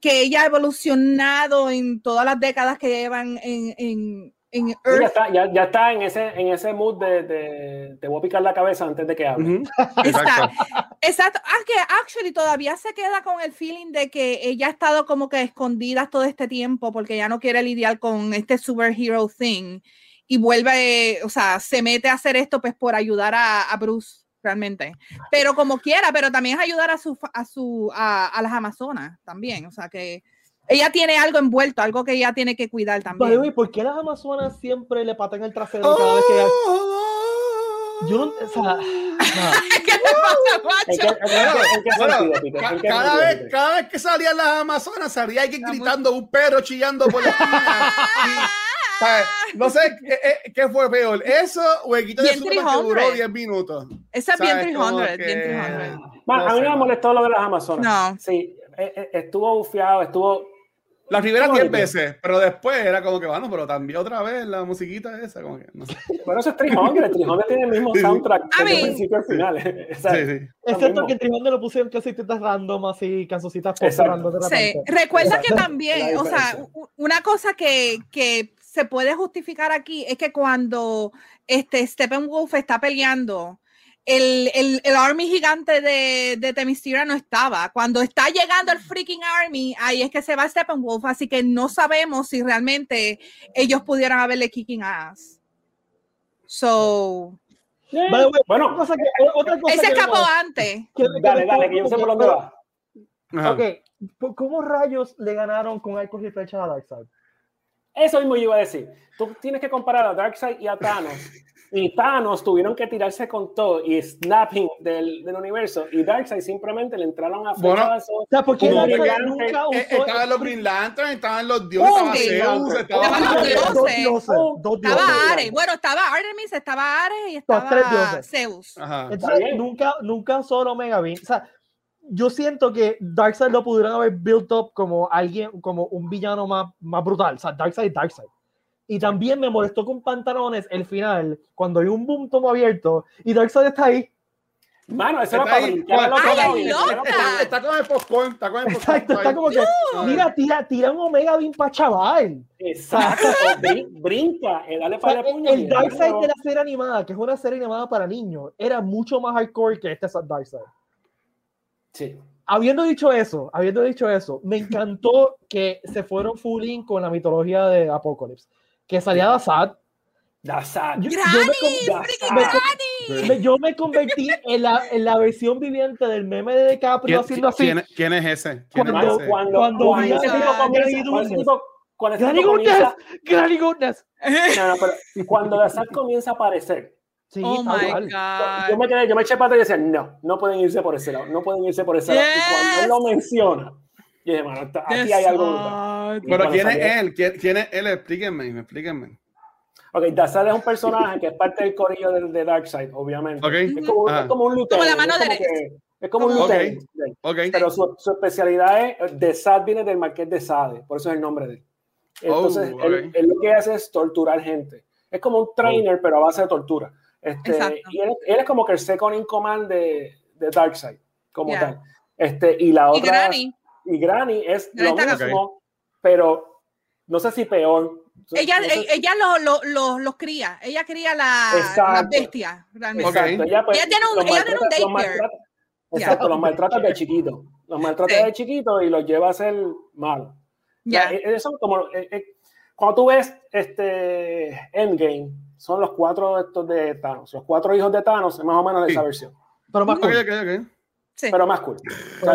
que ella ha evolucionado en todas las décadas que llevan en, en, en Earth. Ya está, ya, ya está en, ese, en ese mood de, de, te voy a picar la cabeza antes de que hable. [LAUGHS] Exacto. Exacto. Ah, que actually todavía se queda con el feeling de que ella ha estado como que escondida todo este tiempo porque ya no quiere lidiar con este superhero thing y vuelve, o sea, se mete a hacer esto pues por ayudar a, a Bruce realmente. Pero como quiera, pero también es ayudar a su a su a, las amazonas también, o sea que ella tiene algo envuelto, algo que ella tiene que cuidar también. ¿Y ¿por qué las amazonas siempre le patan el trasero cada vez que yo no, o sea, [LAUGHS] ¿Qué te pasa, macho? cada, vez, cada vez que salían las amazonas salía alguien gritando, un perro chillando por la [LAUGHS] esquina. No sé ¿qué, eh, ¿qué, fue peor, eso o el quito de Superman que duró 10 minutos. Esa es bien 300, bien 300. a mí me molestó lo de las Amazonas. No. Sí, eh, eh, estuvo bufiado, estuvo las primeras 10 veces, pero después era como que, bueno, pero también otra vez la musiquita esa, como que, no sé. Bueno, eso es Trijonder, Trijonder tiene el mismo soundtrack desde el principio al final. [LAUGHS] sí, sí. Es cierto que en Trijonder lo pusieron cositas random, así, cancioncitas random de Sí, recuerda que también, o sea, una cosa que, que se puede justificar aquí es que cuando este Steppenwolf está peleando, el, el, el, army gigante de, de Themyscira no estaba. Cuando está llegando el freaking army, ahí es que se va Steppenwolf, así que no sabemos si realmente ellos pudieran haberle kicking ass. So. bueno, cosa que, otra cosa Él se escapó antes. dale, dale, que yo sé por dónde va. Ok, ¿cómo rayos le ganaron con arcos y flechas a Darkseid? Eso mismo yo iba a decir. Tú tienes que comparar a Darkseid y a Thanos. [LAUGHS] Y Thanos tuvieron que tirarse con todo y snapping del, del universo. Y Darkseid simplemente le entraron a bueno, o sea, porque Darkseid nunca usó... Eh, estaban los Green Lantern, estaban los dioses, estaban Zeus, estaban los dioses. Dos dioses. Dos dioses. Estaba Ares. Bueno, estaba Artemis, estaba Ares y estaba Zeus. Ajá. Entonces, nunca, nunca solo Omega Beam. O sea, yo siento que Darkseid lo pudieron haber built up como alguien, como un villano más, más brutal. O sea, Darkseid, Darkseid. Y también me molestó con pantalones el final, cuando hay un boom tomo abierto y Darkseid está ahí. Mano, eso está ahí. Ay, está, está, con el popcorn, está con el popcorn. Exacto, está como que, mira, tira, tira un Omega Beam para chaval. Exacto, brinca, eh, dale para el El Darkseid de la serie animada, que es una serie animada para niños, era mucho más hardcore que este Darkseid. Sí. habiendo dicho eso, habiendo dicho eso, me [LAUGHS] encantó que se fueron full in con la mitología de Apocalypse. Que salía Dazad. Dazad. Yo, yo yo me convertí en la, en la versión viviente del meme de DiCaprio ¿Quién, haciendo así. quién- quién es ese? ¿Quién es Cuando- ese? Cuando, Cuando cuando, ese tipo Granny comienza- cuando ese Goodness. cuando ese Granny tipo Goodness, comienza- Granny Goodness. no, no, pero cuando Dazad [LAUGHS] comienza a aparecer, Sí, Oh my cual. yo God. me quedé, yo me eché para atrás y decía, no, no pueden irse por ese lado, no pueden irse por ese lado. Y cuando él Yes. lo menciona, yo dije, mano, está- aquí hay algo Pero ¿quién es él? ¿Quién, quién es él? Explíquenme, explíquenme. Ok, Dazad es un personaje que es parte del corillo de, de Darkseid, obviamente. Ok. Es, como, es como un lieutenant. Como la mano es como derecha. Es como un Como- lieutenant. Ok. Pero su, su especialidad es, de Sade viene del Marqués de Sade, por eso es el nombre de él. Entonces, Oh, él, ok. él lo que hace es torturar gente. Es como un trainer, pero a base de tortura. Este, y él, él es como que el second in command de, de Darkseid, como Yeah. tal. Este, y la Y otra. Granny. y Granny es Granny lo mismo, pero no sé si peor. Ella, No sé- e- ella los lo, lo- los cría. Ella cría la, las bestias, realmente. Ok. Exacto, ella, pues, Ella tiene un- los ella tiene un maltrata- los daycare. maltrata- Ya. Exacto, los maltrata de chiquito. Los maltrata Sí. de chiquito y los lleva a ser malos. E- Eso como, eh, eh, cuando tú ves este Endgame, son los cuatro estos de Thanos. Los cuatro hijos de Thanos es más o menos de Sí. esa versión. Pero más cool. ok, ok. Sí. Pero más cool. O sea,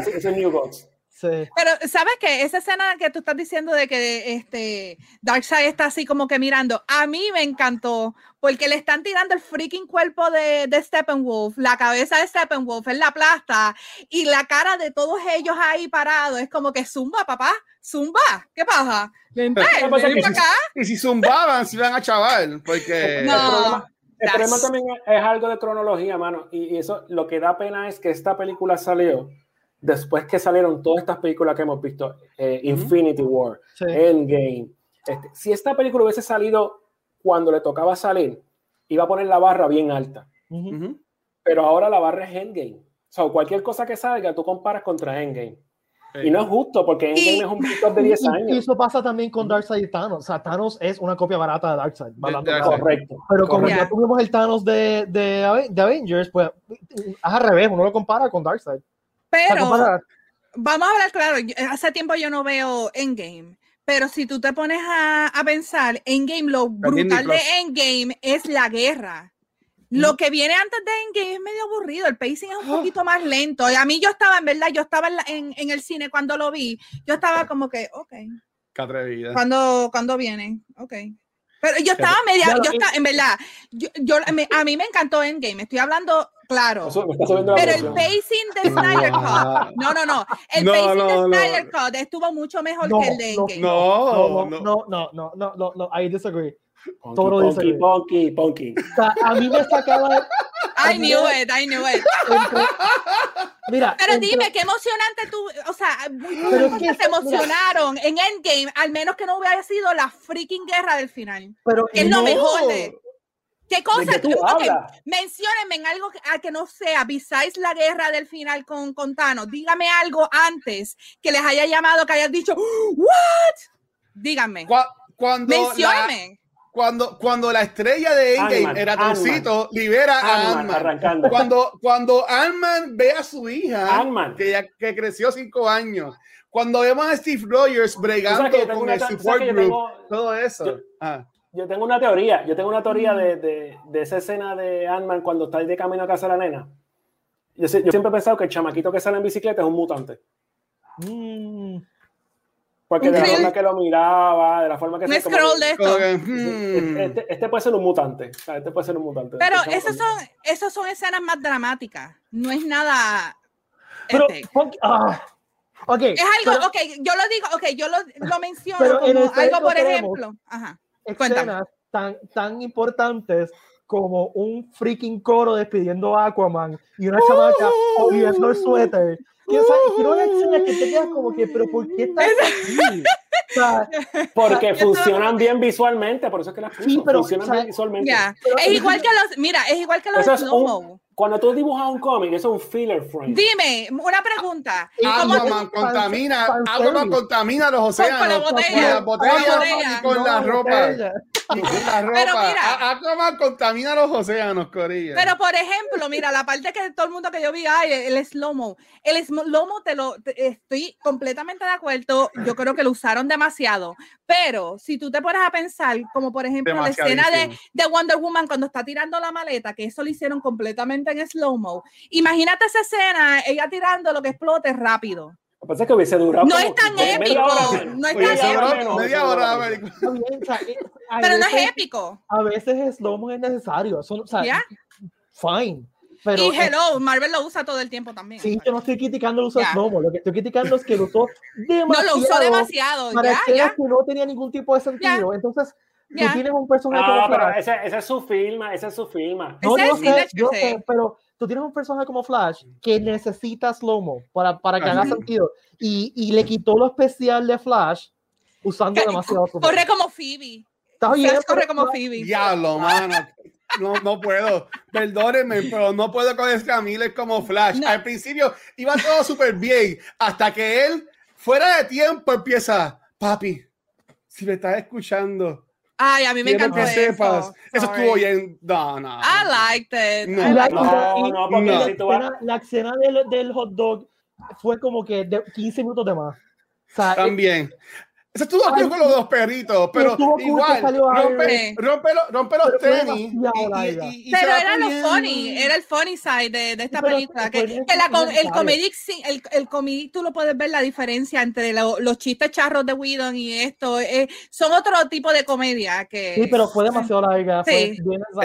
es ese es New Gods. Sí. Pero, ¿sabes qué? Esa escena que tú estás diciendo de que este Darkseid está así como que mirando, a mí me encantó, porque le están tirando el freaking cuerpo de, de Steppenwolf, la cabeza de Steppenwolf en la plasta, y la cara de todos ellos ahí parados, es como que zumba, papá, zumba, ¿qué pasa? ¿Qué pasa ven que para si- acá. Y si zumbaban, se iban a chaval, porque... [LAUGHS] El No. problema, el problema también es, es algo de cronología, mano. Y, y eso lo que da pena es que esta película salió después que salieron todas estas películas que hemos visto: eh, Infinity War, Sí. Endgame. Este, si esta película hubiese salido cuando le tocaba salir, iba a poner la barra bien alta. Ujú. Ujú. Pero ahora la barra es Endgame. O sea, cualquier cosa que salga, tú comparas contra Endgame. Y no es justo porque Endgame Y- es un pickup de 10 Y- y años. eso pasa también con Darkseid y Thanos. O sea, Thanos es una copia barata de Darkseid. hablando De-. Darkseid. Correcto. Pero como ya tuvimos el Thanos de, de, de Avengers, pues es al revés, uno lo compara con Darkseid. Pero, vamos a hablar claro, yo- hace tiempo yo no veo Endgame, pero si tú te pones a, a pensar, Endgame, lo brutal de. Endgame es la guerra. Lo que viene antes de Endgame es medio aburrido, el pacing es un poquito más lento. Y a mí yo estaba, en verdad, yo estaba en, la- en- en el cine cuando lo vi, yo estaba como que, ok, Qué atrevida. cuando, cuando viene, ok. Pero yo estaba media, yo estaba, en verdad, yo, yo- me- a mí me encantó Endgame, estoy hablando claro. Eso Pero el pacing de Snyder. Cut, no, no, no. El No, pacing no, de no. Snyder Cut estuvo mucho mejor No, que el de no, Endgame. No, no, no. no, no, no, no, no, no, I disagree. Ponky, dice. ponky, ponky. O sea, a mí me sacaba. I knew it, I knew it. entre- Mira, Pero entre- dime, qué emocionante tú, o sea, cosas que se emocionaron en Endgame, al menos que no hubiera sido la freaking guerra del final. pero que es lo no. mejor de- ¿Qué cosa? ¿De qué tú Ok, hablas? menciónenme en algo que, a que no sea, besides la guerra del final con, con Thanos. Dígame algo antes que les haya llamado, que hayan dicho, ¿what? Díganme. Cua- Cuando la, Menciónenme. Cuando, cuando la estrella de Endgame Ant-Man, era Ant-Man. Toncito, libera a Ant-Man. Cuando, cuando Ant-Man ve a su hija, que, ya, que creció cinco años. Cuando vemos a Steve Rogers bregando con el support group, tengo- todo eso. yo- Ah. Yo tengo una teoría, yo tengo una teoría de, de, de esa escena de Ant-Man cuando está de camino a casa de la nena. Yo, yo siempre he pensado que el chamaquito que sale en bicicleta es un mutante. Mm, Porque de la forma que lo miraba, de la forma que Un se como scroll de Como esto. que, hmm. Este, este puede ser un mutante. o sea, Este puede ser un mutante. Pero Este esas son, esas son escenas más dramáticas. No es nada. pero, este, ah, ok, es algo, pero ok, yo lo digo, ok, yo lo, lo menciono Pero en como el trailer algo, por ejemplo. Ajá. cuéntame. escenas tan, tan importantes como un freaking coro despidiendo a Aquaman y una chamaca oliendo el suéter. Que, o sea, quiero una escena que te quedas como que, pero ¿por qué estás aquí? O sea, Porque funcionan bien visualmente, por eso es que las puso. Sí, pero, funcionan o sea, bien visualmente. Pero- Es igual que los, mira, es igual que los Eso es slow-mo. Cuando tú dibujas un cómic, eso es un filler frame. Dime, una pregunta. Y ¿Cómo Aquaman fan- contamina, Aquaman contamina los océanos con la botella, con las botellas con la botella. y con la ropa. botella. la ropa. Pero mira, Aquaman contamina los océanos, Corilla. Pero por ejemplo, mira, la parte que todo el mundo que yo vi, ay, el slow-mo. El slow-mo te lo estoy completamente de acuerdo. Yo creo que lo usaron demasiado. Pero si tú te pones a pensar, como por ejemplo la escena de, de, Wonder Woman cuando está tirando la maleta, que eso lo hicieron completamente en slow-mo. Imagínate esa escena, ella tirando lo que explote rápido. Pasa que hubiese durado. No es tan épico. No es tan épico. Media hora, eh, Pero no es épico. A veces es slow es necesario. o sea, Fine. Pero y Hello, Marvel lo usa todo el tiempo también. Sí, yo no estoy criticando el uso de slow Lo que estoy criticando es que lo usó demasiado. [LAUGHS] No lo usó demasiado. Para ya, que no tenía ningún tipo de sentido. Entonces, tú tienes un personaje. No, pero ese, ese, es su firma. Ese es su firma. No, yo sé, yo sé, pero tú tienes un personaje como Flash que necesita slow-mo para, para que haga sentido. Y, y, le quitó lo especial de Flash usando demasiado. Corre como Phoebe. Está bien, corre como Phoebe. Diablo, mano. No, no puedo. Perdónenme, [LAUGHS] pero no puedo con este Miller como Flash. Al principio iba todo súper bien. Hasta que él, fuera de tiempo, empieza. Papi, si me estás escuchando, Ay, a mí me encantó que sepas. Eso estuvo bien. No, no. I liked it. No, no, no, no, la, escena, la escena del, del hot dog fue como que de 15 minutos de más. O sea, También. Ese estuvo aquí con los dos perritos, pero igual, rompe, rompe, rompe, los tenis. pero era lo funny, era el funny side de, de esta película. Que, que la, el comedic, el, el comedic, tú lo puedes ver la diferencia entre los chistes charros de Whedon y esto. Eh, son otro tipo de comedia. que Sí, pero fue demasiado larga. Sí,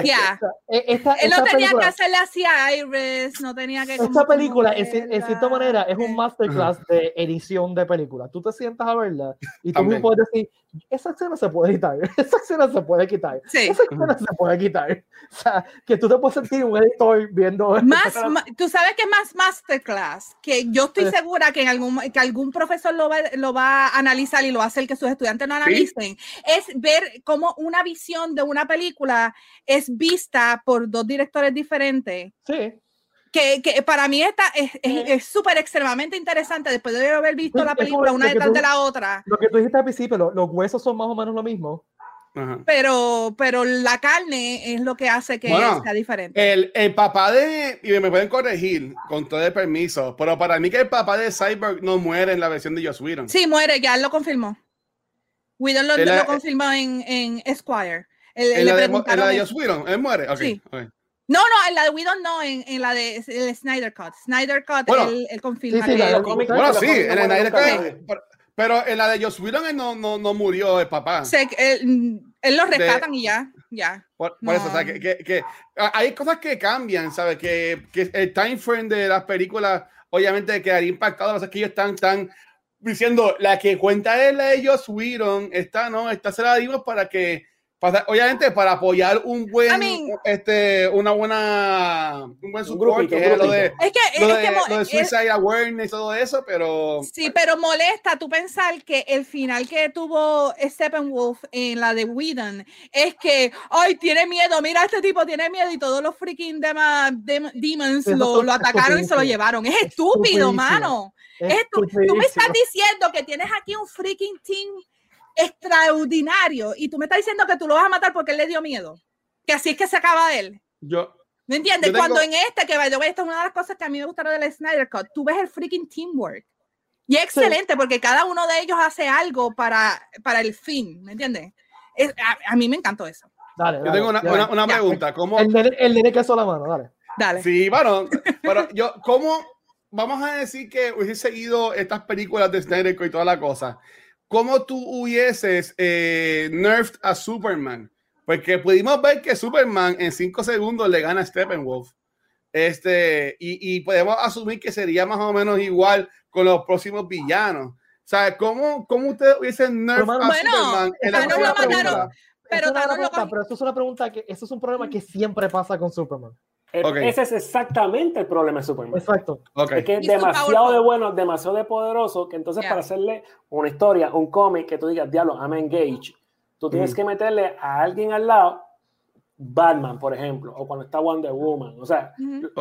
yeah. esta, Él no tenía que hacerle así a Iris, no tenía que. Esta película, en, en, cierta manera, es un masterclass de edición de película. Tú te sientas a verla y tú puedes decir, esa escena se puede quitar, [LAUGHS] esa escena se puede quitar, esa escena se puede quitar. O sea, que tú te puedes sentir un editor viendo. Más, tú sabes que es más masterclass, que yo estoy segura que, en algún, que algún profesor lo va, lo va a analizar y lo va a hacer que sus estudiantes no analicen, es ver cómo una visión de una película es vista por dos directores diferentes. Sí que, que, para mí esta es súper extremadamente interesante después de haber visto la película una detrás de la otra. Lo que tú dijiste al principio, los, huesos son más o menos lo mismo. Pero, pero la carne es lo que hace que sea diferente. El, el, papá de, y me pueden corregir con todo el permiso, pero para mí que el papá de Cyborg no muere en la versión de Joss Whedon. Sí, muere, ya él lo confirmó. Whedon lo, lo confirmó en, en Esquire. en, la de, en, la de, Joss Whedon, él muere. Okay, sí. okay. No, no, en la de We Don't Know, en, en la de el Snyder Cut. Snyder Cut, bueno, el, el confirma. Sí, sí, que, bueno, sí, en el Snyder Cut. Pero, en la de Joss Whedon él no, no, no murió el papá. Se, él, él, lo rescatan y ya, ya. Por, eso, o sea, que, que, que, hay cosas que cambian, ¿sabes? Que, que el time frame de las películas obviamente quedaría impactado. Lo que que ellos están, están diciendo, la que cuenta es la de Joss Whedon, esta no, esta se la dimos para que obviamente para apoyar un buen este una buena un buen support que es lo de es que, lo de, lo de suicide awareness y todo eso pero sí pero molesta tú pensar que el final que tuvo Steppenwolf en la de Whedon es que ay tiene miedo mira este tipo tiene miedo y todos los freaking demons lo, lo, atacaron y se lo llevaron. Es estúpido mano. Es tú me estás diciendo que tienes aquí un freaking team extraordinario y tú me estás diciendo que tú lo vas a matar porque él le dio miedo. Que así es que se acaba de él. Yo. ¿Me entiendes? Cuando en este, que vaya, esta es una de las cosas que a mí me gustaron del Snyder Cut, tú ves el freaking teamwork. Y es excelente porque cada uno de ellos hace algo para, para el fin, ¿me entiendes? a, mí me encantó eso. Dale, yo tengo una, una, pregunta. ¿Cómo... El nene, el nene que la mano, dale. Dale. Sí, bueno, [LAUGHS] pero yo, ¿cómo vamos a decir que hubiese seguido estas películas de Snyder Cut y toda la cosa? ¿Cómo tú hubieses eh, nerfed a Superman? Porque pudimos ver que Superman en cinco segundos le gana a Steppenwolf. Este, y, y, podemos asumir que sería más o menos igual con los próximos villanos. O sea, ¿cómo, cómo ustedes hubiesen nerfed a Superman en la lo mataron, pero, pero esto es una pregunta que eso es un problema que siempre pasa con Superman. Eh, ese es exactamente el problema de Superman. Exacto. Es que es demasiado de bueno, demasiado de poderoso, que entonces para hacerle una historia, un cómic que tú digas, diablo, I'm engaged, tú tienes que meterle a alguien al lado, Batman, por ejemplo, o cuando está Wonder Woman. O sea,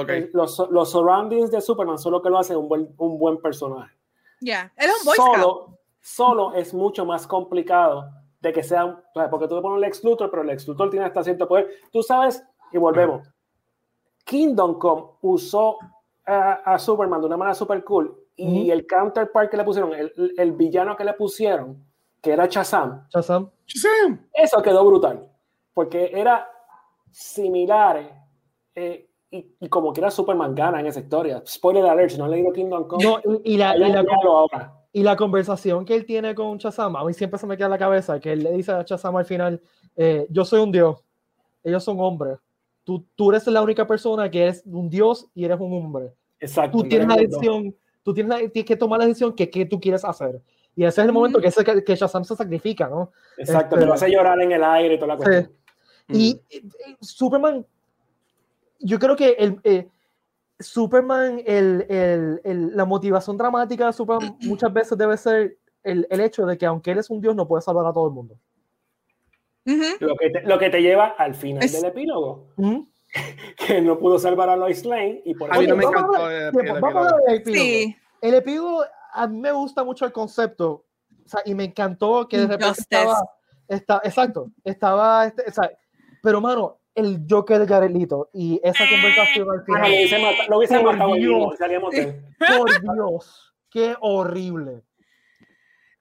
eh, los, los, surroundings de Superman son lo que lo hace un buen, un buen personaje. Ya, es un boy solo, solo es mucho más complicado de que sea, porque tú le pones el Lex Luthor, pero el Lex Luthor tiene hasta cierto poder. Tú sabes, y volvemos. Kingdom Come usó a, Superman de una manera super cool y el counterpart que le pusieron, el, el, villano que le pusieron, que era Shazam, Shazam. Eso quedó brutal, porque era similar eh, y, y, como que era Superman gana en esa historia. Spoiler alert, no he leído Kingdom Come. No, y, la, y, la, y, la, conversación que él tiene con Shazam, a mí siempre se me queda en la cabeza que él le dice a Shazam al final, eh, yo soy un dios, ellos son hombres. Tú, tú eres la única persona que es un dios y eres un hombre. Exacto. Tú tienes la decisión, tú tienes, tienes, que tomar la decisión que, que tú quieres hacer. Y ese es el momento que, ese, que Shazam se sacrifica, ¿no? Exacto, este, te lo hace llorar en el aire y toda la cuestión. Y, Superman, yo creo que el, eh, Superman, el, el, la motivación dramática de Superman muchas veces debe ser el, hecho de que aunque él es un dios, no puede salvar a todo el mundo. Lo, que te, lo que te lleva al final del epílogo. [LAUGHS] que no pudo salvar a Lois Lane y por a mí no me encantó el, epílogo. El epílogo, a mí me gusta mucho el concepto o sea, y me encantó que de repente estaba, está, exacto, estaba, este, o sea, pero mano, el Joker de Jaredito y esa conversación al final. lo hubiese matado Por Dios, qué horrible.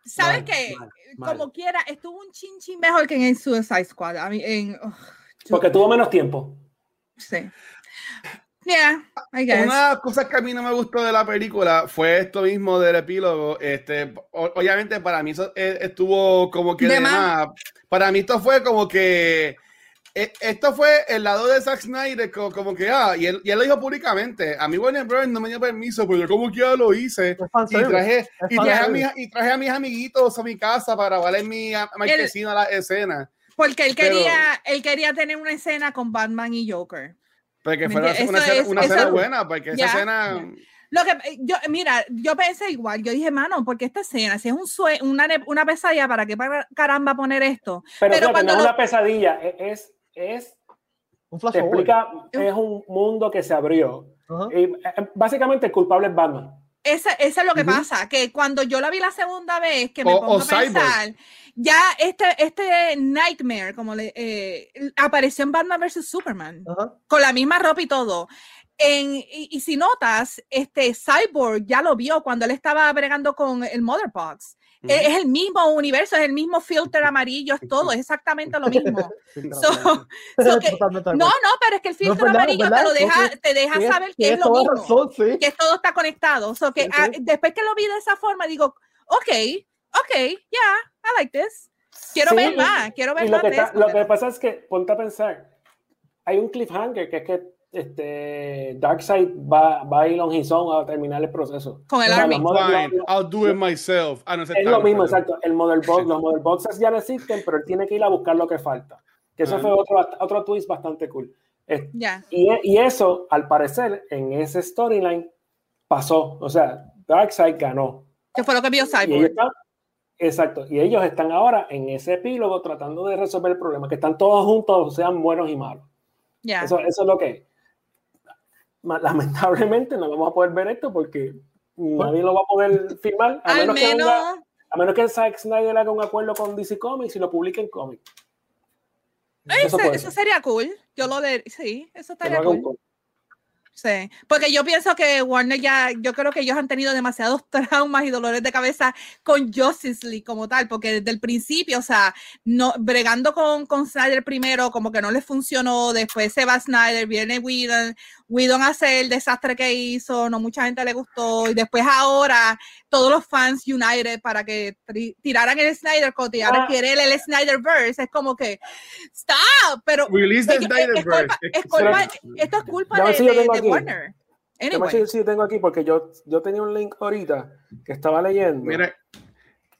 ¿Sabes qué? Como quiera, estuvo un chinchín mejor que en Suicide Squad. en, Porque tuvo menos tiempo. Sí. Yeah, I guess. Una cosa que a mí no me gustó de la película fue esto mismo del epílogo. Este, obviamente para mí eso e, estuvo como que de, más. Para mí esto fue como que esto fue el lado de Zack Snyder, como, que, ah, y él, y él, lo dijo públicamente, a mí Warner Bros. no me dio permiso, pero yo como que ya lo hice, y traje, y traje, a mis, y traje a mis amiguitos a mi casa para grabar mi marquesina la escena. Porque él quería, él quería tener una escena con Batman y Joker. Porque fuera una, escena, una escena buena, porque esa escena... Lo que yo, mira, yo pensé igual, yo dije, mano, porque esta escena, si es un sue una, una pesadilla, ¿para qué para caramba poner esto? Pero, Pero cuando no es una pesadilla, e, es, es, un flash explica, es un mundo que se abrió. y, eh, básicamente el culpable es Batman. Eso, es lo que pasa, que cuando yo la vi la segunda vez, que me pongo a pensar, ya este, este Nightmare, como le eh, apareció en Batman vs. Superman, con la misma ropa y todo. En, y, si notas, este Cyborg ya lo vio cuando él estaba bregando con el Box. Es el mismo universo, es el mismo filter amarillo, es todo, es exactamente lo mismo. [LAUGHS] no, no, pero es que el filtro amarillo te, lo deja, te deja saber que es lo mismo, que todo está conectado. que, ah, después que lo vi de esa forma, digo, ok, ok, yeah, I like this. Quiero ver más, quiero ver más. Lo, que, lo que pasa es que, ponte a pensar, hay un cliffhanger que es que este, Darkseid va, va a ir on his own a terminar el proceso. Con el Army. I'll do it myself. Ah, no es lo mismo, exacto. El Mother Box, los Mother Boxes ya no existen, pero él tiene que ir a buscar lo que falta. Que eso fue otro, otro twist bastante cool. y, y, eso, al parecer, en ese storyline pasó. O sea, Darkseid ganó. Que fue lo que vio Cyborg. Exacto. Y ellos están ahora en ese epílogo tratando de resolver el problema, que están todos juntos, sean buenos y malos. Eso, eso es lo que Lamentablemente no vamos a poder ver esto porque nadie lo va a poder filmar. A menos, que a menos que Zack Snyder haga un acuerdo con DC Comics y lo publique en cómics. Eso, eso, sería cool. Yo lo de sí, eso estaría cool. Sí, porque yo pienso que Warner ya, yo creo que ellos han tenido demasiados [LAUGHS] traumas y dolores de cabeza con Justice League como tal, porque desde el principio, o sea, no, bregando con, con Snyder primero, como que no les funcionó, después se va Snyder, viene Whedon, Whedon hace el desastre que hizo, no mucha gente le gustó, y después ahora todos los fans United para que tiraran el Snyder Cut y ahora ah. quieren el Snyderverse, es como que, stop, pero... Release the Snyderverse. esto es culpa de Warner. Anyway. Sí, tengo aquí porque yo, yo tenía un link ahorita que estaba leyendo. Mira,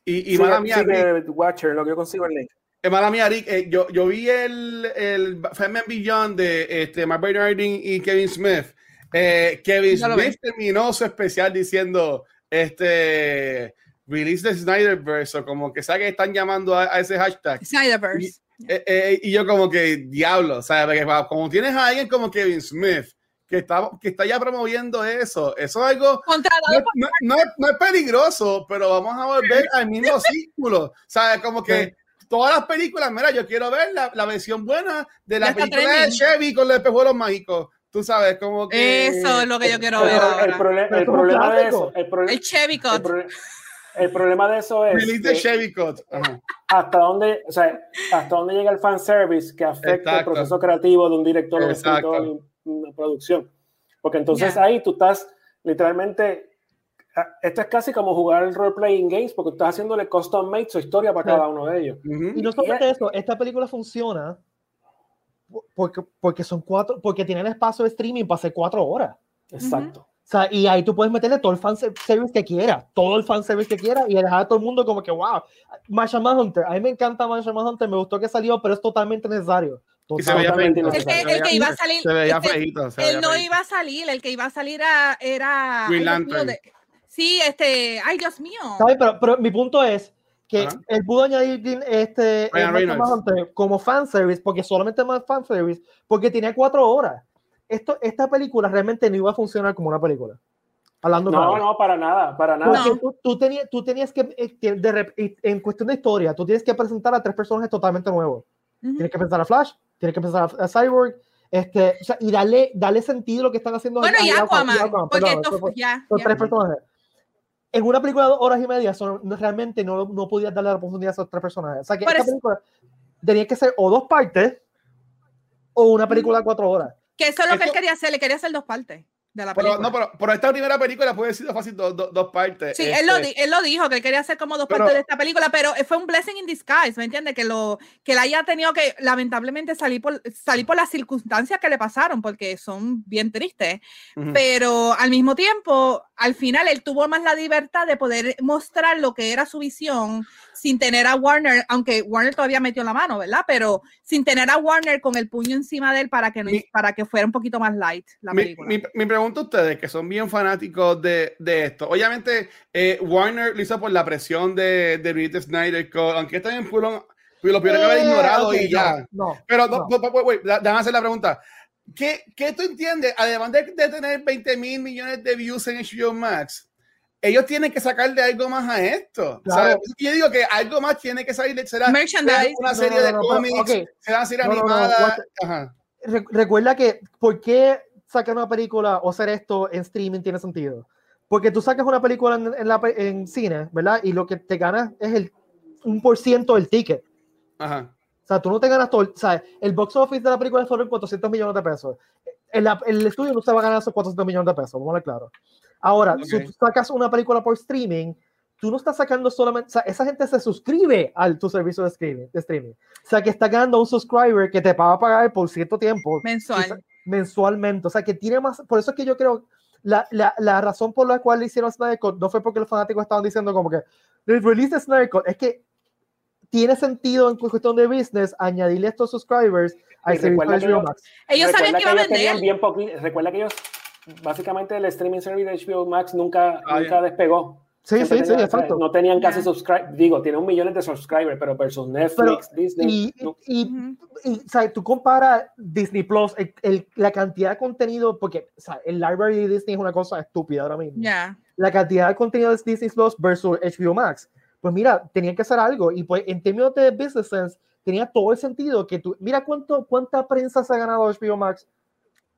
y, y mala mía, Watcher, lo que yo consigo el link. Eh, mala mía, Rick, eh, yo, yo vi el, el Batman Beyond de este, Mark Bernardin y Kevin Smith. Eh, Kevin Smith terminó su especial diciendo este release the Snyderverse o como que sabe que están llamando a, ese hashtag. Snyderverse. Y, y, yo como que diablo, ¿sabes? Como tienes a alguien como Kevin Smith que está, que está ya promoviendo eso. Eso es algo. No, no, es peligroso, pero vamos a volver al mismo círculo. ¿Sabes? Como que todas las películas, mira, yo quiero ver la, la versión buena de la película de Chevy con los espejuelos mágicos. Tú sabes, como que... Eso es lo que yo quiero ver ahora. El, problema, el problema de eso... El, el Chevy Cut. El, problema de eso es... de Chevy Cut. Hasta dónde, o sea, hasta dónde llega el fanservice que afecta el proceso creativo de un director, un escritor, una producción. Porque entonces ahí tú estás literalmente esto es casi como jugar el role-playing games porque estás haciéndole custom made su historia para cada uno de ellos. Y no solamente eso, esta película funciona porque, porque son cuatro, porque tiene el espacio de streaming para hacer cuatro horas. Exacto. O sea, y ahí tú puedes meterle todo el fanservice que quieras, todo el fanservice que quieras y dejar a todo el mundo como que, wow, Marshall Hunter, a mí me encanta Marshall Hunter, me gustó que salió, pero es totalmente necesario. Totalmente necesario. El, que, iba a salir, se veía feito, él no iba a salir, el que iba a salir era... era Sí, este, ay Dios mío. Pero, pero mi punto es que él pudo añadir este como fanservice, porque solamente más fanservice, porque tenía cuatro horas. Esto, esta película realmente no iba a funcionar como una película. Hablando no, no, para nada, para nada. Porque tú, tú, tenías, tú tenías que, eh, en cuestión de historia, tú tienes que presentar a tres personajes totalmente nuevos. Tienes que presentar a Flash, tienes que presentar a, Cyborg, este, o sea, y darle, darle sentido a lo que están haciendo. Bueno, y Aquaman, porque esto, ya, son tres personajes en una película de dos horas y media son, realmente no, no podías darle la oportunidad a esos tres personajes. O sea que esta película tenía que ser o dos partes o una película de cuatro horas. Que eso es lo que él quería hacer, le quería hacer dos partes pero, no, pero, esta primera película puede ser fácil dos, dos, partes. Sí, él, lo, este él, lo, dijo, que él quería hacer como dos partes de esta película, pero fue un blessing in disguise, ¿me entiendes? Que, lo, que él haya tenido que, lamentablemente, salir por, salir por las circunstancias que le pasaron, porque son bien tristes. Pero al mismo tiempo, al final, él tuvo más la libertad de poder mostrar lo que era su visión sin tener a Warner, aunque Warner todavía metió la mano, ¿verdad? Pero sin tener a Warner con el puño encima de él para que, no, para que fuera un poquito más light la película. Mi, mi, pregunta a ustedes, que son bien fanáticos de, de esto. Obviamente, eh, Warner lo hizo por la presión de, de Rita Snyder, aunque está bien puro, lo pudieron haber eh, ignorado y ya. No, Pero, no. déjame hacer la pregunta. ¿Qué, ¿Qué, tú entiendes? Además de, de tener 20 mil millones de views en HBO Max, ellos tienen que sacar de algo más a esto. Yo digo que algo más tiene que salir. Será una serie de cómics, será una serie animada. recuerda que, ¿por qué sacar una película o hacer esto en streaming tiene sentido? Porque tú sacas una película en, la, en cine, ¿verdad? Y lo que te ganas es el un por ciento del ticket. Ajá. O sea, tú no te ganas todo. O sea, el box office de la película es solo 400 millones de pesos. El, el estudio no se va a ganar esos 400 millones de pesos, vamos a ver claro. Ahora, si tú sacas una película por streaming, tú no estás sacando solamente, o sea, esa gente se suscribe a tu servicio de streaming, de streaming. O sea, que está ganando un subscriber que te va a pagar por cierto tiempo. Mensual. Mensualmente. O sea, que tiene más, por eso es que yo creo, la, la, la razón por la cual hicieron Snyder no fue porque los fanáticos estaban diciendo como que el release de Snyder es que tiene sentido en cuestión de business añadirle estos subscribers a servicio de ellos, ellos sabían que iba a vender. Bien recuerda que ellos básicamente el streaming service de HBO Max nunca, ah, nunca despegó. Sí, sí, sí, exacto. No tenían casi subscribers, digo, tiene un millón de subscribers, pero versus Netflix, Disney. Y, y, o sea, tú comparas Disney Plus, el, la cantidad de contenido, porque o sea, el library de Disney es una cosa estúpida ahora mismo. Ya. La cantidad de contenido de Disney Plus versus HBO Max. Pues mira, tenían que hacer algo. Y pues en términos de business sense, tenía todo el sentido que tú, mira cuánto, cuánta prensa se ha ganado HBO Max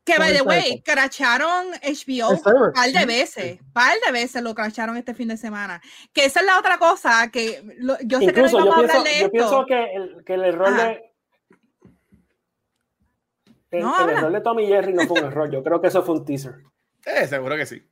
que, by the way, cracharon HBO un par de veces, par de veces lo cracharon este fin de semana. Que esa es la otra cosa que yo sé que no vamos a hablar de yo pienso que el, que el error de el, error de Tommy Jerry no fue un error, yo creo que eso fue un teaser. Eh, seguro que sí.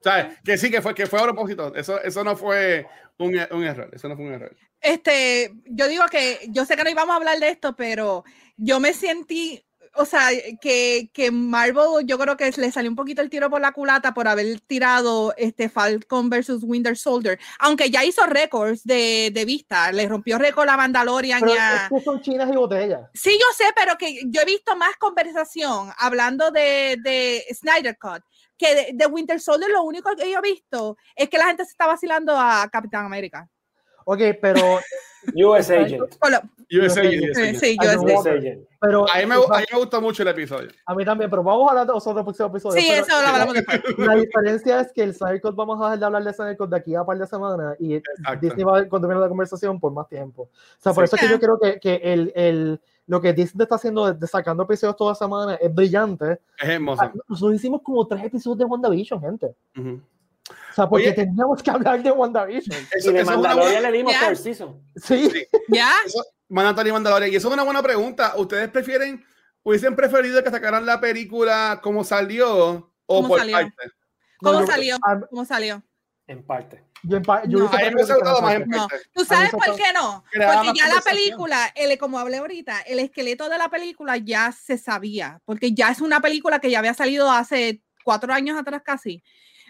¿Sabes? Que sí, que fue, que fue a propósito. Eso, eso no fue un, un, error. Eso no fue un error. Este, yo digo que yo sé que no íbamos a hablar de esto, pero yo me sentí o sea, que, que, Marvel yo creo que le salió un poquito el tiro por la culata por haber tirado este Falcon versus Winter Soldier, aunque ya hizo récords de, de, vista, le rompió récord a Mandalorian. Pero ya... es son chinas y botellas. Sí, yo sé, pero que yo he visto más conversación hablando de, de Snyder Cut que de, de, Winter Soldier. Lo único que yo he visto es que la gente se está vacilando a Capitán América. Ok, pero US Agent. US Agent. Sí, US Agent. Pero, a, mí me, a mí me gusta mucho el episodio. A mí también, pero vamos a hablar de los otros próximos episodios. Sí, eso lo hablamos después. [LAUGHS] La diferencia es que el Cycle vamos a dejar de hablar de Cycle de aquí a un par de semanas y Exacto. Disney va a continuar la conversación por más tiempo. O sea, por eso es que yo creo que, que el, el, lo que Disney está haciendo de, sacando episodios toda semana es brillante. Es hermoso. Ah, Nosotros hicimos como tres episodios de WandaVision, gente. Uh -huh. O sea, porque Oye, teníamos que hablar de WandaVision. Eso, y de Mandalorian le dimos yeah. third season. Sí. sí. ¿Ya? Manatari Mandalorian. Y eso es una buena pregunta. ¿Ustedes prefieren, hubiesen preferido que sacaran la película como salió o ¿Cómo por salió? parte? ¿Cómo No, yo- salió? a- ¿Cómo salió? En parte. Yo, en pa- yo No. me gustado más en No. parte. ¿Tú sabes por qué no? Porque ya la película, el, como hablé ahorita, el esqueleto de la película ya se sabía, porque ya es una película que ya había salido hace cuatro años atrás casi.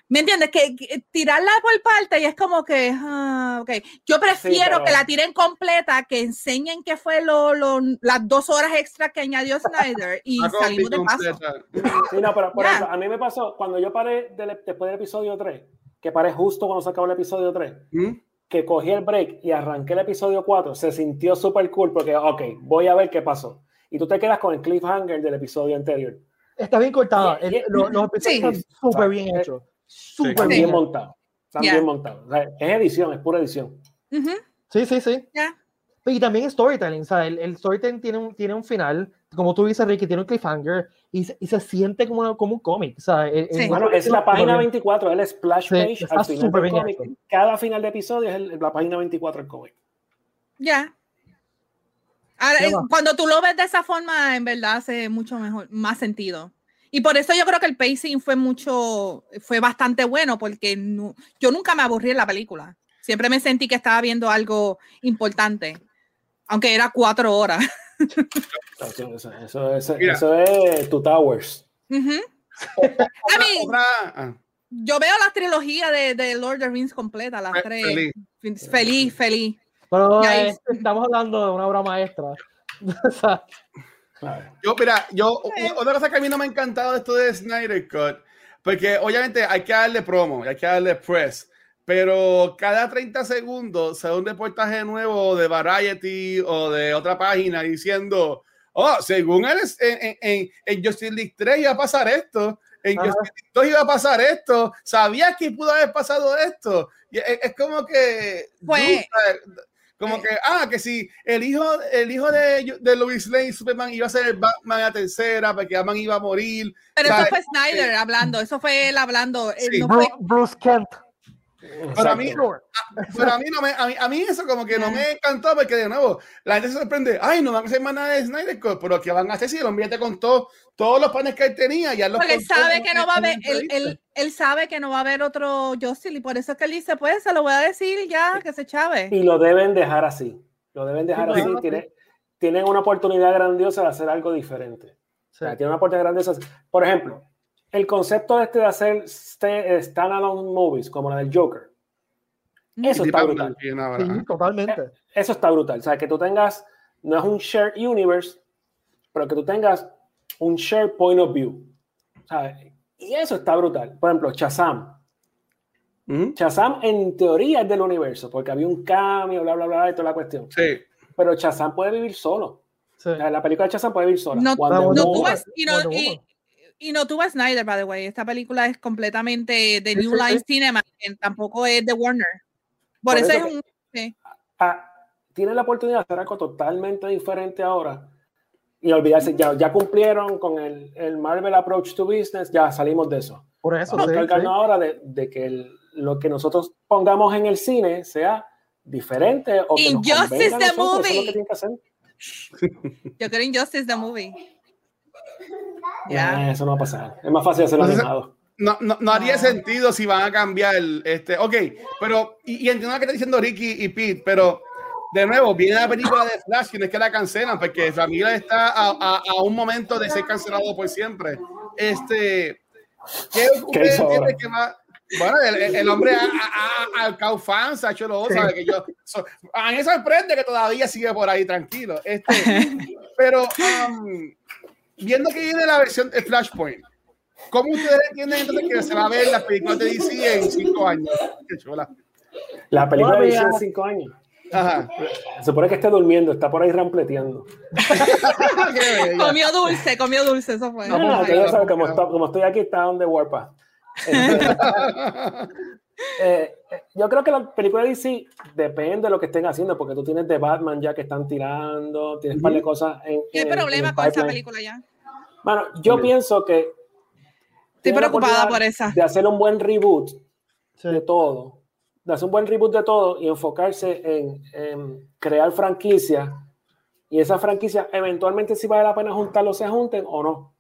¿Me entiendes? Que, que tirarla por parte y es como que, ah, ok. Yo prefiero pero- que la tiren completa, que enseñen qué fue lo, lo- las dos horas extra que añadió Snyder y salimos de paso. Sí, no, pero por Ya. ejemplo, a mí me pasó cuando yo paré del- después del episodio 3, que paré justo cuando se acabó el episodio 3, ¿Mm? que cogí el break y arranqué el episodio 4, se sintió súper cool porque, ok, voy a ver qué pasó. Y tú te quedas con el cliffhanger del episodio anterior. Está bien y- los, los episodios Sí. están súper bien eh, hechos. Súper bien montados. Están Ya. bien montados. O sea, es edición, es pura edición. Ujú, Sí, sí, sí. ya. Y también storytelling, o sea, el, el storytelling tiene un, tiene un final, como tú dices, Ricky, tiene un cliffhanger y se, y se siente como, como un cómic. O sea, el- Sí. el- Bueno, es la página 24, el splash Sí, page al final del cómic. Cada final de episodio es el- la página 24 del cómic. Ya. Ahora, ¿Qué eh, cuando tú lo ves de esa forma, en verdad hace mucho mejor, más sentido. Y por eso yo creo que el pacing fue mucho, fue bastante bueno, porque no- yo nunca me aburrí en la película. Siempre me sentí que estaba viendo algo importante, aunque era cuatro horas. [LAUGHS] Eso, eso, eso, eso- es Two Towers. Ujú. Otra- [LAUGHS] I mean, ah, yo veo la trilogía de, de Lord of the Rings completa, las tres. feliz. Feliz, feliz. pero es- estamos hablando de una obra maestra. [LAUGHS] O sea, A ver. Yo, mira, yo, otra cosa que a mí no me ha encantado de esto de Snyder Cut, porque obviamente hay que darle promo, hay que darle press, pero cada 30 segundos se da un reportaje nuevo de Variety o de otra página diciendo, oh, según él, es- en, en, en, Justice League 3 iba a pasar esto, en Ajá. Justice League 2 iba a pasar esto, ¿sabías que pudo haber pasado esto? Y es, es como que... Dude, como que, ah, que si el hijo, el hijo de, de Louis Lane, Superman, iba a ser el Batman a la tercera, porque Batman iba a morir. Pero ¿sabes? eso fue Snyder hablando, eso fue él hablando. eh, Sí. no fue- Bruce, Bruce Kent. Para mí, pero a mí, no me, a, mí, a mí eso como que no me encantó, porque de nuevo, la gente se sorprende, ay, no van a hacer más nada de Snyder Cut, pero ¿qué van a hacer si el hombre te contó todos los planes que él tenía? Ya los Porque él sabe que no va a haber, él, él, él sabe que no va a haber otro Justin y por eso es que él dice, pues se lo voy a decir ya, que se chave. Y lo deben dejar así. Lo deben dejar Sí, así. claro, Tiene- tienen una oportunidad grandiosa de hacer algo diferente. O sea, tienen una oportunidad grandiosa. Por ejemplo, el concepto este de hacer este, standalone movies, como la del Joker, eso Sí, está brutal. sí, totalmente. Eso está brutal. O sea, que tú tengas, no es un shared universe, pero que tú tengas un shared point of view. ¿sabes? Y eso está brutal. Por ejemplo, Shazam. Ujú. Shazam en teoría es del universo, porque había un cambio, bla, bla, bla, y toda la cuestión. Sí. Pero Shazam puede vivir solo. Sí. O sea, la película de Shazam puede vivir sola. No- no No Woman- tuvo, y. y no tuvo a Snyder, by the way. Esta película es completamente de New sí, Line sí. Cinema, que tampoco es de Warner. Por, Por eso, eso es un. sí. ah, tiene la oportunidad de hacer algo totalmente diferente ahora y olvidarse, ya, ya cumplieron con el, el Marvel Approach to Business, ya salimos de eso. Por eso, Vamos sí, a encargarnos sí. ahora de, de que el- lo que nosotros pongamos en el cine sea diferente o que nos Injustice convenga a the nosotros, eso es lo movie. que tienen que hacer. Yo quiero Injustice the movie. Ya. eso no va a pasar. Es más fácil hacerlo Entonces, animado. No, no, no haría No. sentido si van a cambiar el, este, ok, pero, y, y entiendo lo que está diciendo Ricky y Pete, pero de nuevo, viene la película de Flash y no es que la cancelan, porque Ramírez está a, a, a un momento de ser cancelado por siempre. Este, ¿qué entienden que va? Bueno, el, el- hombre a- al Caufans ha hecho lo otro, sabe que yo, so- a mí sorprende que todavía sigue por ahí tranquilo. Este, [LAUGHS] pero um, viendo que viene la versión de Flashpoint, ¿cómo ustedes entienden entonces que se va a ver las películas de DC en cinco años? Qué chula. La película de DC en cinco años. Ajá. Se supone que esté durmiendo, está por ahí rampleteando. [LAUGHS] comió dulce, comió dulce, eso fue. No, no, no, como, estoy, como, estoy aquí, está donde Warpath. Eh, [LAUGHS] eh, yo creo que la película de DC depende de lo que estén haciendo, porque tú tienes de Batman ya que están tirando, tienes un par de cosas en. ¿Qué problema con esa película ya? Bueno, yo pienso que. Estoy preocupada por esa. De hacer un buen reboot de todo, de hacer un buen reboot de todo y enfocarse en, en crear franquicias y esa franquicia eventualmente si vale la pena juntarlos se junten o no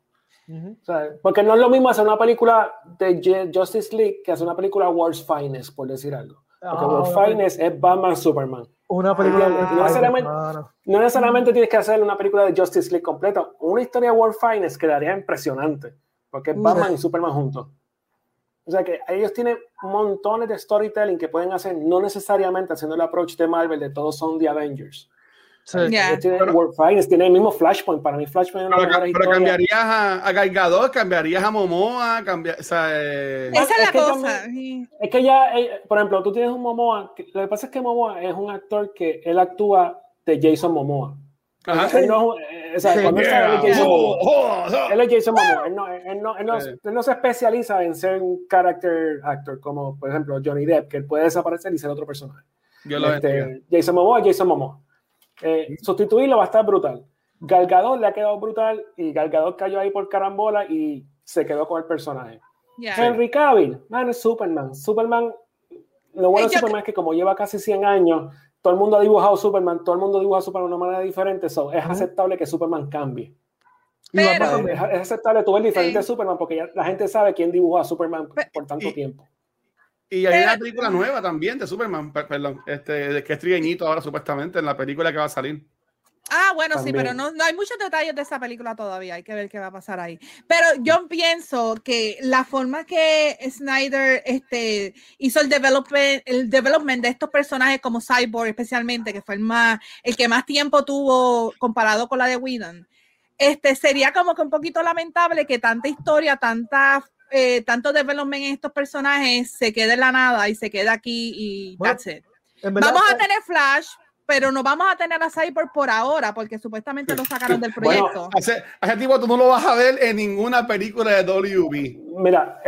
porque no es lo mismo hacer una película de Justice League que hacer una película World's Finest, por decir algo. Porque ah, World's Finest es Batman Superman. Una película ah, no, necesariamente, no, necesariamente, tienes que hacer una película de Justice League completa. Una historia de World's Finest quedaría impresionante. Porque es Batman y Superman juntos. O sea que ellos tienen montones de storytelling que pueden hacer, no necesariamente haciendo el approach de Marvel de todos son The Avengers. Sí. Tiene, tiene el mismo Flashpoint. Para mí, Flashpoint es una pero, pero cambiarías a, a cambiarías a Momoa, cambiar, o sea, eh, Esa es, la cosa. es que ya, eh, por ejemplo, tú tienes un Momoa. lo que pasa es que Momoa es un actor que él actúa de Jason Momoa. Él no, eh, o sea, cuando él, Jason, Momoa, él es Jason Momoa. Él no, él, no, él, no, él no, se especializa en ser un character actor como, por ejemplo, Johnny Depp, que él puede desaparecer y ser otro personaje. Yo lo este, Jason Momoa, Jason Momoa. Eh, sustituirlo va a estar brutal. Galgador le ha quedado brutal y Galgador cayó ahí por carambola y se quedó con el personaje. Henry Cavill, man, es Superman. Superman, lo bueno de Superman es que como lleva casi 100 años, todo el mundo ha dibujado Superman, todo el mundo dibuja Superman de una manera diferente, so, es aceptable que Superman cambie. Pero, es, aceptable tú ver diferente Superman porque la gente sabe quién dibujó a Superman por tanto tiempo. Y hay una película nueva también de Superman, perdón, este, que es trigueñito ahora supuestamente en la película que va a salir. Ah, bueno, sí, pero no, no, hay muchos detalles de esa película todavía, hay que ver qué va a pasar ahí. Pero yo pienso que la forma que Snyder este, hizo el development, el development de estos personajes como Cyborg especialmente, que fue el, más, el que más tiempo tuvo comparado con la de Whedon, este, sería como que un poquito lamentable que tanta historia, tanta eh, tanto development en estos personajes se quede en la nada y se queda aquí y that's it. Vamos a tener Flash, pero no vamos a tener a Cyborg por ahora, porque supuestamente lo sacaron del proyecto. ese, tipo tú no lo vas a ver en ninguna película de WB. Mira,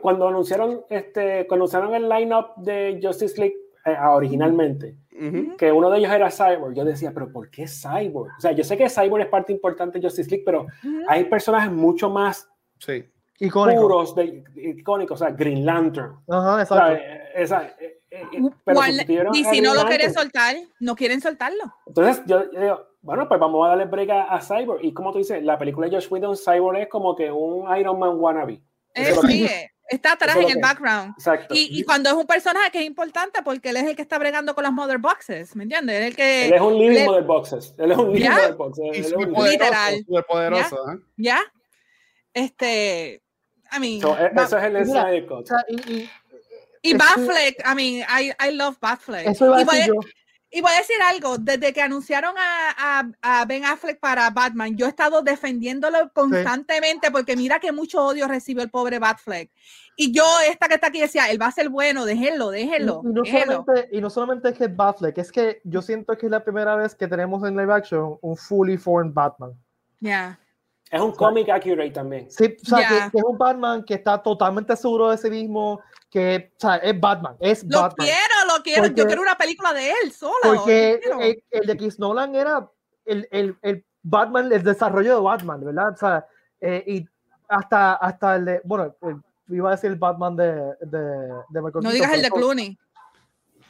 cuando anunciaron este, cuando anunciaron el lineup de Justice League eh, originalmente, que uno de ellos era Cyborg, yo decía, pero ¿por qué Cyborg? O sea, yo sé que Cyborg es parte importante de Justice League, pero hay personajes mucho más sí icónicos, puros de, icónicos, o sea, Green Lantern. Ajá, exacto. esa, eh, eh, eh, pero y si no lo quieren soltar, no quieren soltarlo. Entonces yo, digo, bueno, pues vamos a darle break a, Cyborg. Y como tú dices, la película de Josh Whedon, Cyborg es como que un Iron Man wannabe. sí, está atrás en el background. Exacto. Y, y, cuando es un personaje que es importante porque él es el que está bregando con las mother boxes, ¿me entiendes? Él, el que, él es un living mother boxes. Él es un living mother boxes. Él es un literal. poderoso. ¿Ya? ¿Ya? Este, I mean, e, eso es el Snyder Cut. y, y, Batfleck, I mean, I, I love Batfleck. Eso iba a decir yo. Y voy a decir algo, desde que anunciaron a, a, a, Ben Affleck para Batman, yo he estado defendiéndolo constantemente porque mira que mucho odio recibió el pobre Batfleck. Y yo, esta que está aquí, decía, él va a ser bueno, déjenlo, déjenlo. Y, no, Solamente, y no solamente es que es Batfleck, es que yo siento que es la primera vez que tenemos en live action un fully formed Batman. Ya. Es un cómic accurate también. Sí, o sea, que, es un Batman que está totalmente seguro de sí mismo, que o sea, es Batman, es lo Batman. quiero, lo quiero, yo quiero una película de él solo. Porque el, de Chris Nolan era el, el, el, Batman, el desarrollo de Batman, ¿verdad? O sea, eh, y hasta, hasta el de, bueno, iba a decir el Batman de, de, de Michael No digas el de Clooney.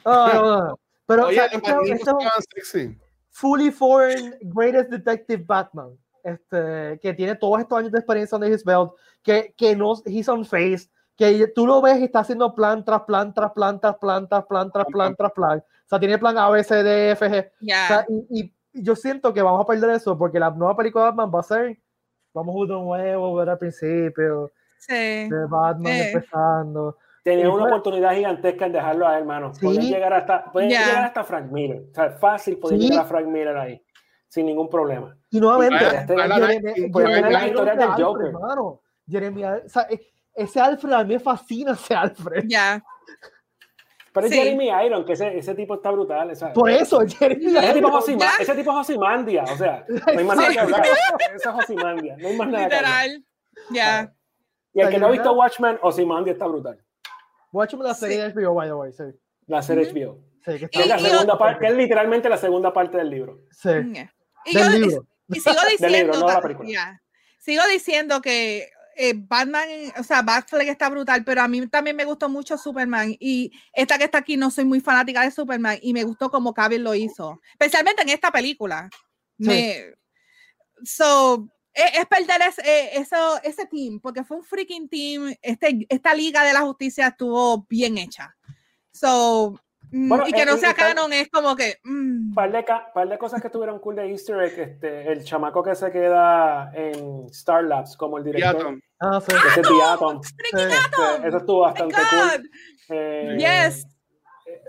No, no, no. Pero, Oye, o sea, esto, esto, fully foreign greatest detective Batman este, que tiene todos estos años de experiencia en his belt, que, que no, he's on face, que tú lo ves y está haciendo plan tras plan, tras plan, tras plan, tras plan, tras plan, tras plan. O sea, tiene plan A, B, C, D, F, G. y, yo siento que vamos a perder eso porque la nueva película de Batman va a ser, vamos a de nuevo, ver al principio, sí. de Batman empezando. Tenía una oportunidad gigantesca en dejarlo a hermano. ¿Sí? llegar hasta, llegar hasta Frank Miller. O sea, fácil poder llegar a Frank Miller ahí sin ningún problema. Y nuevamente, la historia del Joker. Hermano, Jeremy, o sea, e, ese Alfred a mí me fascina ese Alfred. Ya. Pero es Jeremy Iron, que ese, ese tipo está brutal. ¿sabes? Por eso, [LAUGHS] Jeremy ese tipo, es ese tipo es Josimandia, o sea, [LAUGHS] no hay más nada que hablar. Esa es Josimandia, no hay más nada Literal. que hablar. Ya. Y el que no ha visto Watchmen, Josimandia está brutal. Watchmen la serie de HBO, by the way, sí. La serie HBO. Sí, que, es la segunda parte, que es literalmente la segunda parte del libro. Sí. Y, del libro. y sigo [LAUGHS] diciendo, libro, no. Sigo diciendo que eh, Batman, o sea, Batfleck está brutal, pero a mí también me gustó mucho Superman y esta que está aquí no soy muy fanática de Superman y me gustó como Cavill lo hizo, especialmente en esta película. Me, so, es, perder eh, eso, ese team, porque fue un freaking team. Este, esta liga de la justicia estuvo bien hecha. So, Mm, y que no sea canon es como que. Un mm. Par, de, par de cosas que tuvieron cool de Easter egg. Este, el chamaco que se queda en Star Labs como el director. Ah, sí. Ese Atom. Este, eso estuvo bastante cool. Eh, yes.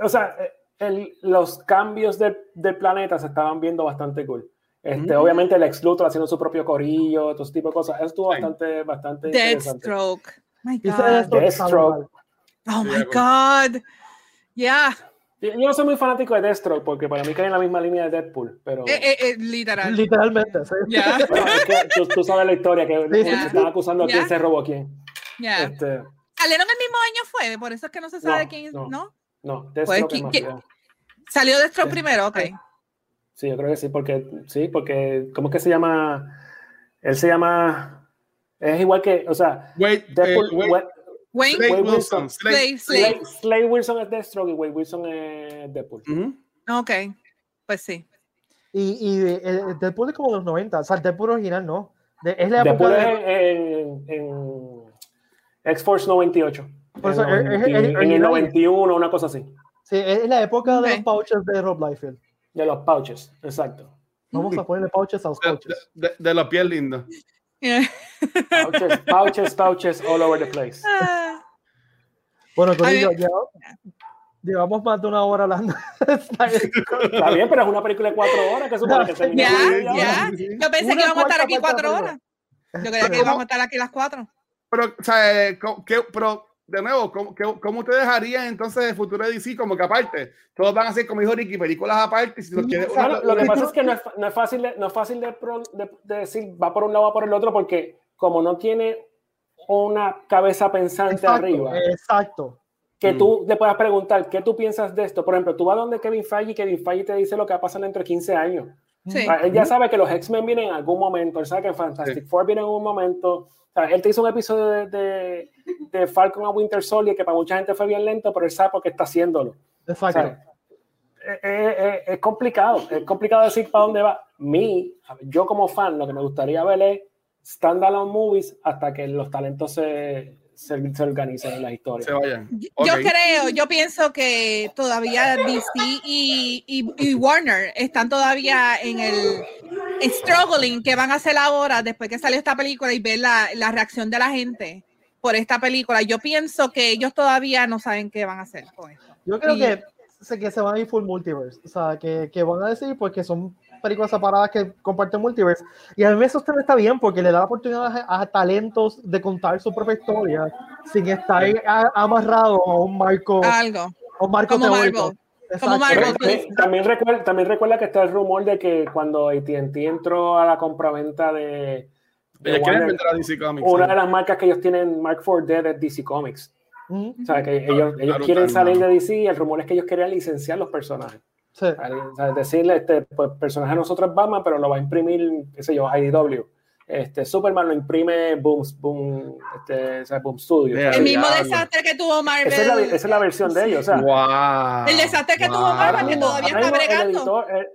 O sea, el, los cambios del, del, planeta se estaban viendo bastante cool. Este, mm. Obviamente el ex Luthor haciendo su propio corillo, todo ese tipo de cosas. Eso estuvo bastante, bastante Deathstroke. My God. Deathstroke. Oh my God. Yeah. Yo no soy muy fanático de Deathstroke porque para mí cae en la misma línea de Deadpool, pero... Eh, eh, eh literal. Literalmente, sí. Yeah. [LAUGHS] tú, sabes la historia, que se están acusando a quién se robó a quién. Yeah. Este... ¿Salieron el mismo año fue? Por eso es que no se sabe quién... ¿No? No, no Deathstroke pues, ¿qué, Salió Deathstroke primero, ok. Sí, yo creo que sí, porque... Sí, porque... ¿Cómo es que se llama? Él se llama... Es igual que... O sea... Wait, Deadpool, wait. Wayne Slade Wilson. Slade, Slade. Slade Wilson es Deathstroke y Wayne Wilson es Deadpool. Ok, pues sí. Y, y el Deadpool es como de los 90, o sea, el Deadpool original no. De, es la época de... en, en X-Force 98. Por eso, en, es, es, en el 91, una cosa así. Sí, es la época okay. de los pouches de Rob Liefeld. De los pouches, exacto. Vamos a ponerle pouches a los pouches. De, de, de la piel linda. Pouches, [LAUGHS] pouches, pouches all over the place. Ah. Bueno, Corillo, ya, llevamos más de una hora hablando. Está bien, pero es una película de cuatro horas que supone que se [LAUGHS] Ya, ya. Yo pensé que íbamos a estar aquí cuatro horas. Yo creía que íbamos a estar aquí las cuatro. Pero, o sea, ¿qué, pero de nuevo, ¿cómo, cómo ustedes harían entonces el futuro de DC como que aparte? Todos van a ser, como dijo Ricky, películas aparte. Si lo, lo que pasa es que no es, no es fácil, de, no es fácil de, de, decir va por un lado, va por el otro, porque como no tiene una cabeza pensante exacto, arriba. Exacto. Que tú le puedas preguntar, ¿qué tú piensas de esto? Por ejemplo, tú vas donde Kevin Feige y Kevin Feige te dice lo que va a pasar dentro de 15 años. Sí. Él ya sabe que los X-Men vienen en algún momento, él sabe que Fantastic Four viene en un momento, él te hizo un episodio de, de, de, Falcon a Winter Soldier que para mucha gente fue bien lento, pero él sabe por qué está haciéndolo. Exacto. es, es, es, complicado, es complicado decir para dónde va. Mi, yo como fan, lo que me gustaría ver es standalone movies hasta que los talentos se, se, se organicen en la historia. Se vayan. Yo creo, yo pienso que todavía DC y, y, y, Warner están todavía en el struggling que van a hacer ahora después que salió esta película y ver la, la reacción de la gente por esta película. Yo pienso que ellos todavía no saben qué van a hacer con esto. Yo creo que, que se van a ir full multiverse. O sea, que, que van a decir porque son películas separadas que comparten multiverse. Y a mí eso está bien porque le da la oportunidad a, talentos de contar su propia historia sin estar amarrado a un marco. Algo. A un marco Como teórico. Como Marvel. También recuerda, también recuerda que está el rumor de que cuando AT&T entró a la compraventa de, de Warner, DC Comics, una de las marcas que ellos tienen, Mark 4 Dead, es DC Comics. O sea, que ellos, ellos quieren salir de DC y el rumor es que ellos querían licenciar los personajes. Sí. decirle, este pues, personaje de nosotros es Batman, pero lo va a imprimir, qué sé yo, IDW. Este, Superman lo imprime Boom, Boom, este, o sea, Boom Studio. el mismo desastre que tuvo Marvel. Esa es la, esa es la versión de ellos. O sea, wow. El desastre que wow. tuvo Marvel, que todavía está bregando. El editor, el,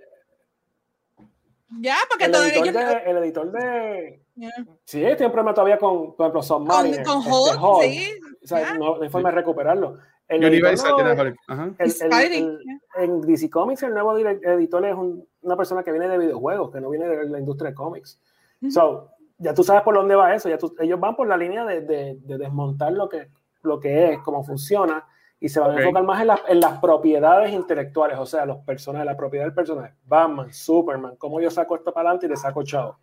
ya, porque el todavía editor, de, el editor de. Yeah. Sí, tiene un problema todavía con, por ejemplo, Submariner. Con, con Hulk, este, Hulk. sí. O sea, no, no hay forma de recuperarlo. El Universal no, el, el, en DC Comics, el nuevo editor es un, una persona que viene de videojuegos, que no viene de la industria de cómics. Uh -huh. So, ya tú sabes por dónde va eso. Ya tú, ellos van por la línea de, de, de, desmontar lo que, lo que es, cómo funciona, y se van okay. a enfocar más en, la, en, las propiedades intelectuales, o sea, los personajes, la propiedad del personaje. Batman, Superman, cómo yo saco esto para adelante y le saco chavo.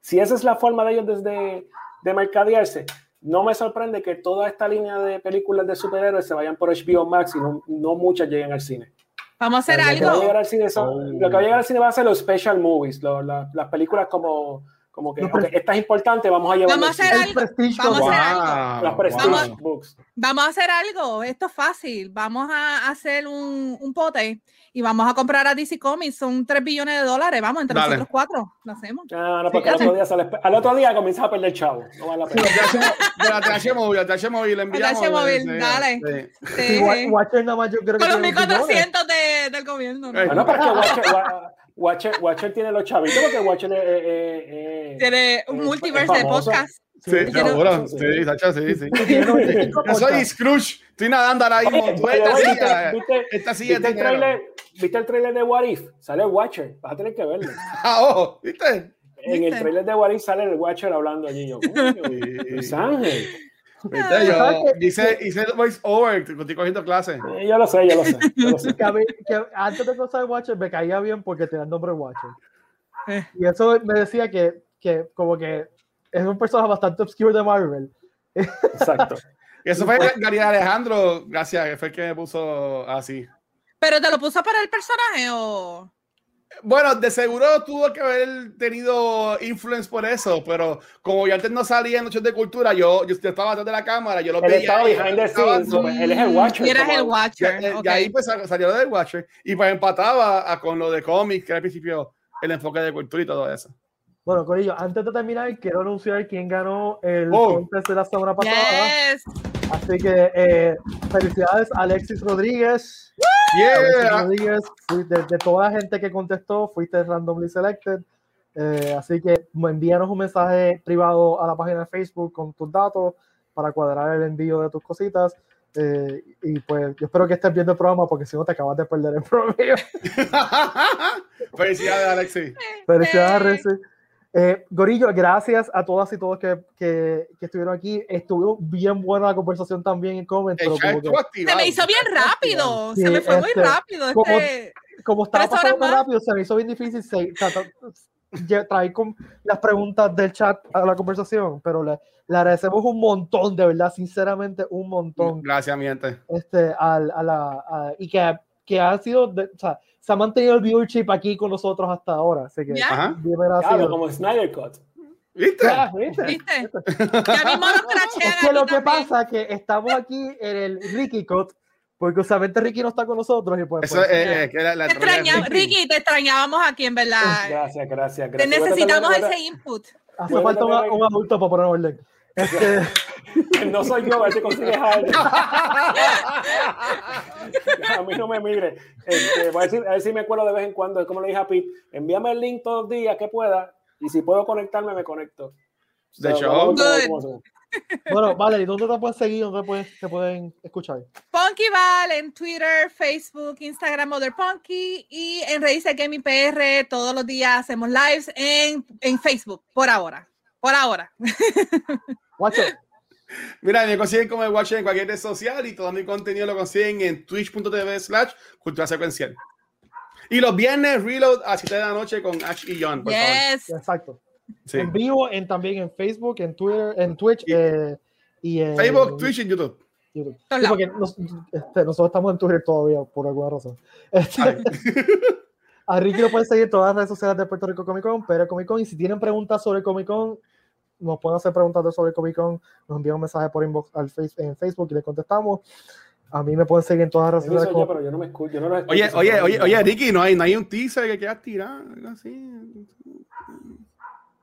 Si esa es la forma de ellos desde de mercadearse, no me sorprende que toda esta línea de películas de superhéroes se vayan por HBO Max y no, no muchas lleguen al cine. Vamos a hacer Lo que va a algo. al cine son- Oh. lo que va a llegar al cine va a ser los special movies, lo- la- las películas como, como que, Los ok, esta es importante, vamos a llevar Vamos a hacer El algo. Vamos a Club. hacer algo. Wow. Vamos a hacer algo. Esto es fácil. Vamos a hacer un, un pote y vamos a comprar a DC Comics. Son 3 billones de dólares. Vamos, entre Dale. nosotros cuatro. Lo hacemos. Ah, no, porque Sí, al, otro día sale- al otro día comienza a perder chavo. No vale la pena. De la TH móvil, la TH móvil, le enviamos. TH móvil, dale. sí. Sí. Sí, Wa- Watcher nada más yo creo que Con los tiene 1400 de, del gobierno. ¿no? Bueno, pero es que Watcher, Wa- Watcher, Watcher tiene los chavitos porque Watcher es. eh, eh, eh, Tiene un es multiverse de podcast. Sí, Sí, sí. Sí, Sacha, sí, sí. [LAUGHS] Tiene 95 Yo soy. Scrooge. Estoy nadando ahora mismo. Esta silla. ¿viste- Esta silla ¿Viste el, trailer, ¿Viste el trailer de What If? Sale el Watcher. Vas a tener que verlo. [LAUGHS] Ah, ojo, ¿viste? En el trailer de What If sale el Watcher hablando allí. Yo, coño, Sí. Luis Ángel. ¿Viste? ¿Sabes Yo hice, hice el voice over. Estoy cogiendo clases. Yo lo sé, yo lo sé. Yo lo sé. que, a mí- que antes de conocer Watcher me caía bien porque tenía el nombre Watcher. Eh. Y eso me decía que, que como que es un personaje bastante obscure de Marvel. Exacto. Y [LAUGHS] eso fue Gary Alejandro, gracias, que fue el que me puso así. ¿Pero te lo puso para el personaje o...? Bueno, de seguro tuvo que haber tenido influence por eso, pero como yo antes no salía en noches de cultura, yo, yo estaba atrás de la cámara, yo lo Él veía. estaba y behind the estaba- scenes. Él es el Watcher. Y eras como- el Y, Watcher. y ahí pues sal- salió del Watcher y pues empataba a- con lo de cómics, que era al principio el enfoque de cultura y todo eso. Bueno, Corillo, antes de terminar, quiero anunciar quién ganó el Oh. contest de la semana pasada. Yes. Así que eh, felicidades Alexis Rodríguez. Alexis Yeah. Rodríguez, fui- de, de toda la gente que contestó, fuiste randomly selected. Eh, así que envíanos un mensaje privado a la página de Facebook con tus datos para cuadrar el envío de tus cositas. Eh, y pues yo espero que estés viendo el programa porque si no te acabas de perder el [LAUGHS] programa. [LAUGHS] Felicidades, Alexi. Felicidades, Eh. Eh, Gorillo, gracias a todas y todos que, que, que estuvieron aquí. Estuvo bien buena la conversación también en comment, pero El chat como, que- estuvo Se me hizo bien rápido. Sí, se me fue muy este, rápido. como- Este... como estaba pasando más. rápido, se me hizo bien difícil se- traer con las preguntas del chat a la conversación, pero le, le agradecemos un montón, de verdad, sinceramente, un montón. Gracias, mi gente. Este, al- a, la, a- y que, que ha sido, de- o sea, se ha mantenido el viewership aquí con nosotros hasta ahora, así que Ya. Ajá. Claro, como Snyder Cut. ¿Viste? Ya, ¿viste? ¿Viste? Es que lo que pasa es que estamos aquí en el Ricky Cut, porque usualmente Ricky no está con nosotros y pues, Eso pues, es, es que la, la Te extrañamos, Ricky, te extrañábamos aquí, en verdad. Gracias, gracias, Te gracias. necesitamos a tratar ese input. hace falta también- un adulto para poner orden. Este, [LAUGHS] No soy yo, a ver si consigues a alguien. A mí no me migre. Este, voy a, decir, a ver si me acuerdo de vez en cuando. Es como le dije a Pete, envíame el link todos los días que pueda. Y si puedo conectarme, me conecto. De So, se- bueno, vale, ¿y dónde te pueden seguir? ¿Dónde te pueden, te pueden escuchar? Punky Val en Twitter, Facebook, Instagram, Mother Punky y en Redes Gaming PR todos los días hacemos lives en, en Facebook, por ahora. Por ahora. [LAUGHS] Guacho, Mira, me consiguen como el Watcher en cualquier red social y todo mi contenido lo consiguen en twitch.tv slash cultura secuencial. Y los viernes, reload a 7 de la noche con Ash y John, por favor. Yes. exacto. Sí. En vivo, en, también en Facebook, en Twitter, en Twitch Y- eh, y en Facebook, Twitch y YouTube. YouTube. Sí, porque nos- este, nosotros estamos en Twitter todavía, por alguna razón. Este, Ay. [LAUGHS] a Ricky lo pueden seguir en todas las redes sociales de Puerto Rico Comic Con, pero Comic Con, y si tienen preguntas sobre Comic Con, nos pueden hacer preguntas sobre Comic Con, nos envían un mensaje por inbox al face, en Facebook y le contestamos. A mí me pueden seguir en todas las redes sociales. yo, pero yo no me escucho. Yo no lo escucho, Oye, oye, oye, oye, Ricky, no hay, no hay un teaser que quieras tirar, algo así.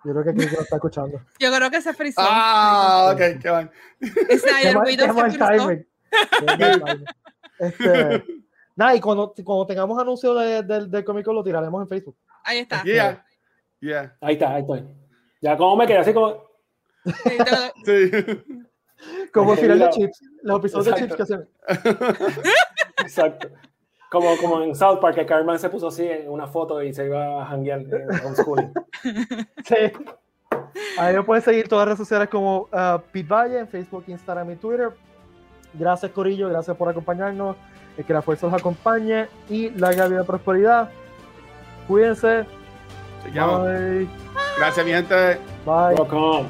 Yo creo que Ricky lo está escuchando. [LAUGHS] Yo creo que se frizó. Ah, ok, qué van. [LAUGHS] Qué mal- Widow qué se timing. [LAUGHS] Este, nada, y cuando, cuando tengamos anuncio de, del del Comic Con lo tiraremos en Facebook. Ahí está. Yeah, yeah, Ahí está, ahí estoy. Ya como me quedé así como. Sí. Como el final de Chips, los episodios de Chips exacto. que hacen. [LAUGHS] Exacto. Como, como en South Park, que Carmen se puso así en una foto y se iba a janguear en homeschooling. [LAUGHS] Sí. Ahí me pueden seguir todas las redes sociales como uh, Pete Valle en Facebook, Instagram y Twitter. Gracias, Corillo. Gracias por acompañarnos. y que la fuerza los acompañe y larga vida y prosperidad. Cuídense. Chequeamos. Bye. Gracias, mi gente. Bye. Welcome.